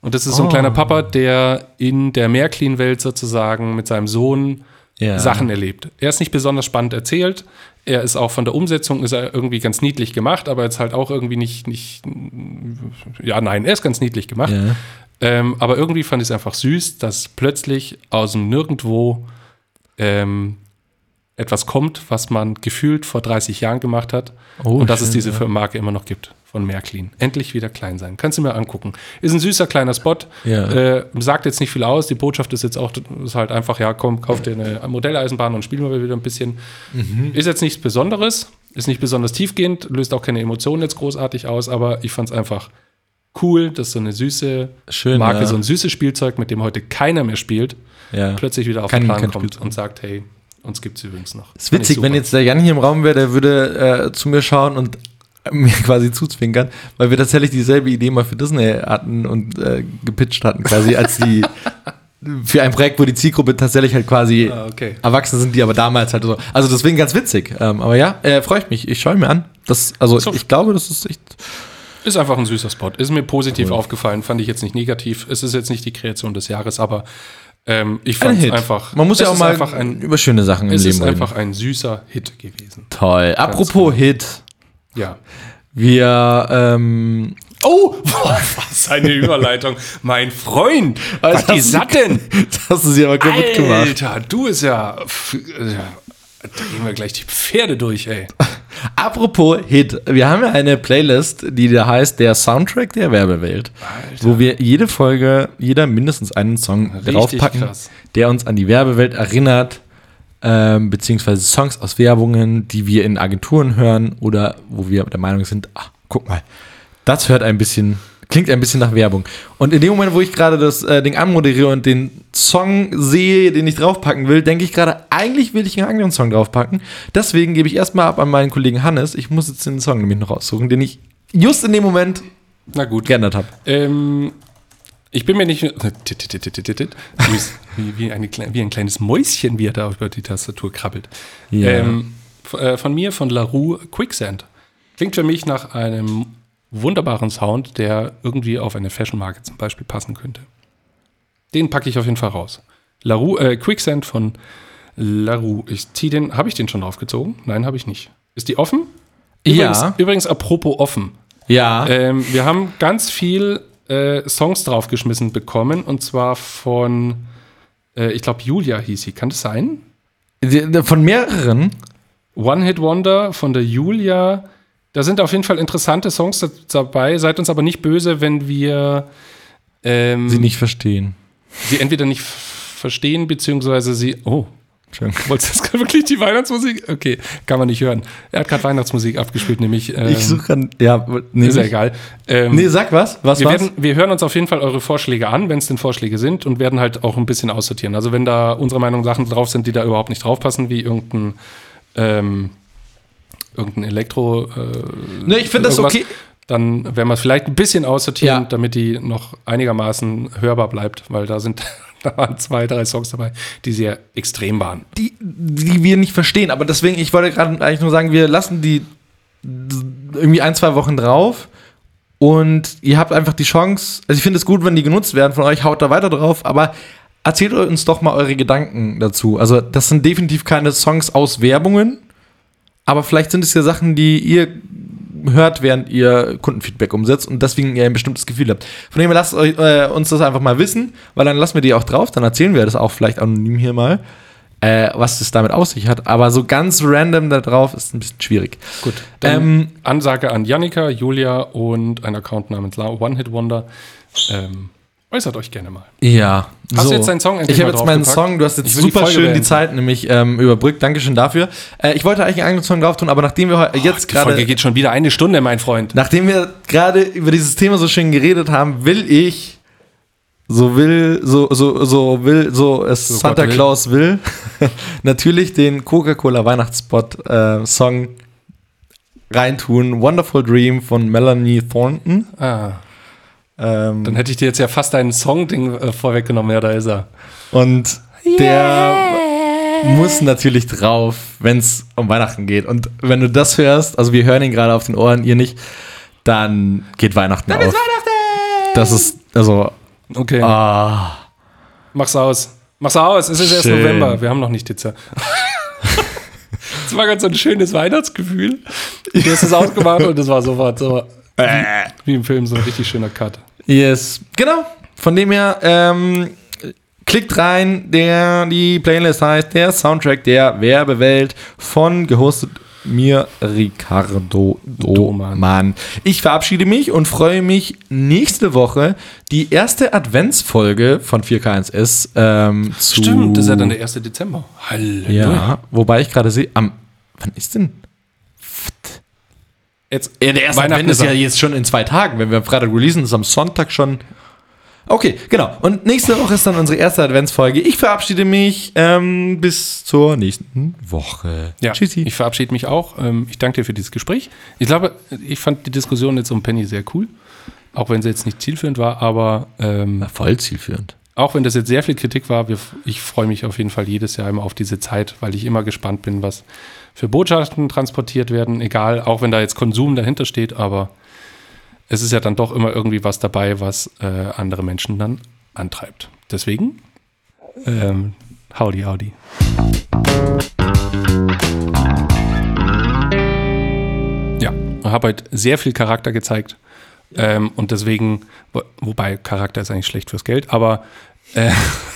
Und das ist so ein Oh. kleiner Papa, der in der Märklin-Welt sozusagen mit seinem Sohn Ja. Sachen erlebt. Er ist nicht besonders spannend erzählt. Er ist auch von der Umsetzung ist er irgendwie ganz niedlich gemacht, aber jetzt halt auch irgendwie nicht, nicht ja, nein, er ist ganz niedlich gemacht. Ja. Ähm, aber irgendwie fand ich es einfach süß, dass plötzlich aus dem Nirgendwo ähm, etwas kommt, was man gefühlt vor 30 Jahren gemacht hat Oh, und dass es diese ja. Marke immer noch gibt von Märklin. Endlich wieder klein sein. Kannst du mir angucken. Ist ein süßer kleiner Spot. Ja. Äh, sagt jetzt nicht viel aus. Die Botschaft ist jetzt auch ist halt einfach, ja, komm, kauf dir eine Modelleisenbahn und spielen wir wieder ein bisschen. Mhm. Ist jetzt nichts Besonderes, ist nicht besonders tiefgehend, löst auch keine Emotionen jetzt großartig aus, aber ich fand es einfach cool, dass so eine süße Schön, Marke, ja. so ein süßes Spielzeug, mit dem heute keiner mehr spielt, Ja. plötzlich wieder auf Kein- den Plan kommt Spielzeug. und sagt, hey, uns gibt es übrigens noch. ist witzig, wenn jetzt der Jan hier im Raum wäre, der würde äh, zu mir schauen und mir <laughs> quasi zuzwinkern, weil wir tatsächlich dieselbe Idee mal für Disney hatten und äh, gepitcht hatten, quasi als die <laughs> für ein Projekt, wo die Zielgruppe tatsächlich halt quasi Ah, okay. Erwachsene sind, die aber damals halt so. Also deswegen ganz witzig. Ähm, aber ja, äh, freue ich mich. Ich schaue mir an. Das, also So. ich glaube, das ist echt. Ist einfach ein süßer Spot. Ist mir positiv Cool. aufgefallen, fand ich jetzt nicht negativ. Es ist jetzt nicht die Kreation des Jahres, aber ähm, ich fand es einfach. Man muss es ja auch ist mal einfach ein, über schöne Sachen im es Leben ist reden. einfach ein süßer Hit gewesen. Toll. Apropos Hit. Ja. Wir, ähm, Oh, <laughs> was eine Überleitung. mein Freund, was Alter, ist das denn? <laughs> das hast du sie aber kaputt gemacht. Alter, du ist ja, ja. Da gehen wir gleich die Pferde durch, ey. <laughs> Apropos Hit. Wir haben ja eine Playlist, die da heißt Der Soundtrack der Werbewelt. Wo wir jede Folge, jeder mindestens einen Song Richtig draufpacken, krass. der uns an die Werbewelt erinnert. Ähm, beziehungsweise Songs aus Werbungen, die wir in Agenturen hören oder wo wir der Meinung sind, ach, guck mal, das hört ein bisschen, klingt ein bisschen nach Werbung. Und in dem Moment, wo ich gerade das äh, Ding anmoderiere und den Song sehe, den ich draufpacken will, denke ich gerade, eigentlich will ich einen anderen Song draufpacken. Deswegen gebe ich erstmal ab an meinen Kollegen Hannes. Ich muss jetzt den Song nämlich noch raussuchen, den ich just in dem Moment Na gut. geändert habe. Ähm, ich bin mir nicht. Wie, eine, ein kleines Mäuschen, wie er da über die Tastatur krabbelt. Ja. Ähm, äh, von mir, von LaRue Quicksand. Klingt für mich nach einem wunderbaren Sound, der irgendwie auf eine Fashion-Marke zum Beispiel passen könnte. Den packe ich auf jeden Fall raus. LaRue, äh, Quicksand von LaRue. Ich ziehe den. Habe ich den schon draufgezogen? Nein, habe ich nicht. Ist die offen? Übrigens, Ja. übrigens apropos offen. Ja. Ähm, wir haben ganz viel äh, Songs draufgeschmissen bekommen und zwar von, äh, ich glaube, Julia hieß sie. Kann das sein? Von mehreren. One Hit Wonder von der Julia. Da sind auf jeden Fall interessante Songs da- dabei. Seid uns aber nicht böse, wenn wir. Ähm, Sie nicht verstehen. sie entweder nicht verstehen, beziehungsweise sie. Oh. <laughs> wolltest du jetzt gerade wirklich die Weihnachtsmusik? Okay, kann man nicht hören. Er hat gerade Weihnachtsmusik abgespielt, nämlich. Ähm, Ich suche an. Ja, nee, ist ja egal. Ähm, Nee, sag was. Was wir, war's? werden, wir hören uns auf jeden Fall eure Vorschläge an, wenn es denn Vorschläge sind, und werden halt auch ein bisschen aussortieren. Also wenn da unserer Meinung nach Sachen drauf sind, die da überhaupt nicht draufpassen, wie irgendein, ähm, irgendein Elektro. Äh, Nee, ich finde das okay. Dann werden wir es vielleicht ein bisschen aussortieren, Ja. damit die noch einigermaßen hörbar bleibt, weil da sind da waren zwei, drei Songs dabei, die sehr extrem waren. die, die wir nicht verstehen. Aber deswegen, ich wollte gerade eigentlich nur sagen, wir lassen die irgendwie ein, zwei Wochen drauf und ihr habt einfach die Chance. Also ich finde es gut, wenn die genutzt werden von euch, haut da weiter drauf, aber erzählt uns doch mal eure Gedanken dazu. Also das sind definitiv keine Songs aus Werbungen, aber vielleicht sind es ja Sachen, die ihr hört, während ihr Kundenfeedback umsetzt und deswegen ihr ein bestimmtes Gefühl habt. Von dem her lasst euch, äh, uns das einfach mal wissen, weil dann lassen wir die auch drauf, dann erzählen wir das auch vielleicht anonym hier mal, äh, was das damit auf sich hat. Aber so ganz random da drauf ist ein bisschen schwierig. Gut. Ähm, Ansage an Jannika, Julia und ein Account namens One Hit Wonder. Ähm, äußert euch gerne mal. Ja. Hast du jetzt deinen Song endlich Ich habe jetzt meinen? Song, du hast jetzt will die super Folge schön die beenden. Zeit nämlich ähm, überbrückt. Dankeschön dafür. Äh, ich wollte eigentlich einen eigenen Song drauf tun, aber nachdem wir heu- jetzt Die Folge gerade geht schon wieder eine Stunde, mein Freund. Nachdem wir gerade über dieses Thema so schön geredet haben, will ich, so will, so, so, so will, so es So Santa Gott will. Claus will, <laughs> natürlich den Coca-Cola Weihnachtsspot äh, reintun. Wonderful Dream von Melanie Thornton. Ah, Ähm, dann hätte ich dir jetzt ja fast deinen Song-Ding äh, vorweggenommen. Ja, da ist er. und der muss natürlich drauf, wenn es um Weihnachten geht. Und wenn du das hörst, also wir hören ihn gerade auf den Ohren, ihr nicht, dann geht Weihnachten auf. Das ist, also, Okay, ah. mach's aus. Mach's aus, es ist erst Schön. November. Wir haben noch nicht Dezember. <laughs> Das war ganz so ein schönes Weihnachtsgefühl. Du hast es <laughs> ausgemacht und es war sofort so wie, wie im Film, so ein richtig schöner Cut. Yes. Genau. Von dem her, ähm, klickt rein, der, die Playlist heißt der Soundtrack der Werbewelt von gehostet mir Ricardo Domann. Domann. Ich verabschiede mich und freue mich nächste Woche die erste Adventsfolge von 4K1S ähm, zu. Stimmt, das ist ja dann der 1. Dezember. Halleluja. Ja, wobei ich gerade sehe, am. Wann ist denn? Jetzt, Ja, der erste Advent ist ja jetzt schon in zwei Tagen. Wenn wir am Freitag releasen, ist am Sonntag schon. Okay, genau. Und nächste Woche ist dann unsere erste Adventsfolge. Ich verabschiede mich ähm, bis zur nächsten Woche. Ja, Tschüssi. ich verabschiede mich auch. Ähm, Ich danke dir für dieses Gespräch. Ich glaube, ich fand die Diskussion jetzt um Penny sehr cool. Auch wenn sie jetzt nicht zielführend war, aber ähm, voll zielführend. auch wenn das jetzt sehr viel Kritik war, ich freue mich auf jeden Fall jedes Jahr immer auf diese Zeit, weil ich immer gespannt bin, was für Botschaften transportiert werden. Egal, auch wenn da jetzt Konsum dahinter steht, aber es ist ja dann doch immer irgendwie was dabei, was äh, andere Menschen dann antreibt. Deswegen, ähm, howdy, howdy. Ja, habe halt sehr viel Charakter gezeigt. Ähm, und deswegen, wo- wobei Charakter ist eigentlich schlecht fürs Geld, aber äh, <laughs>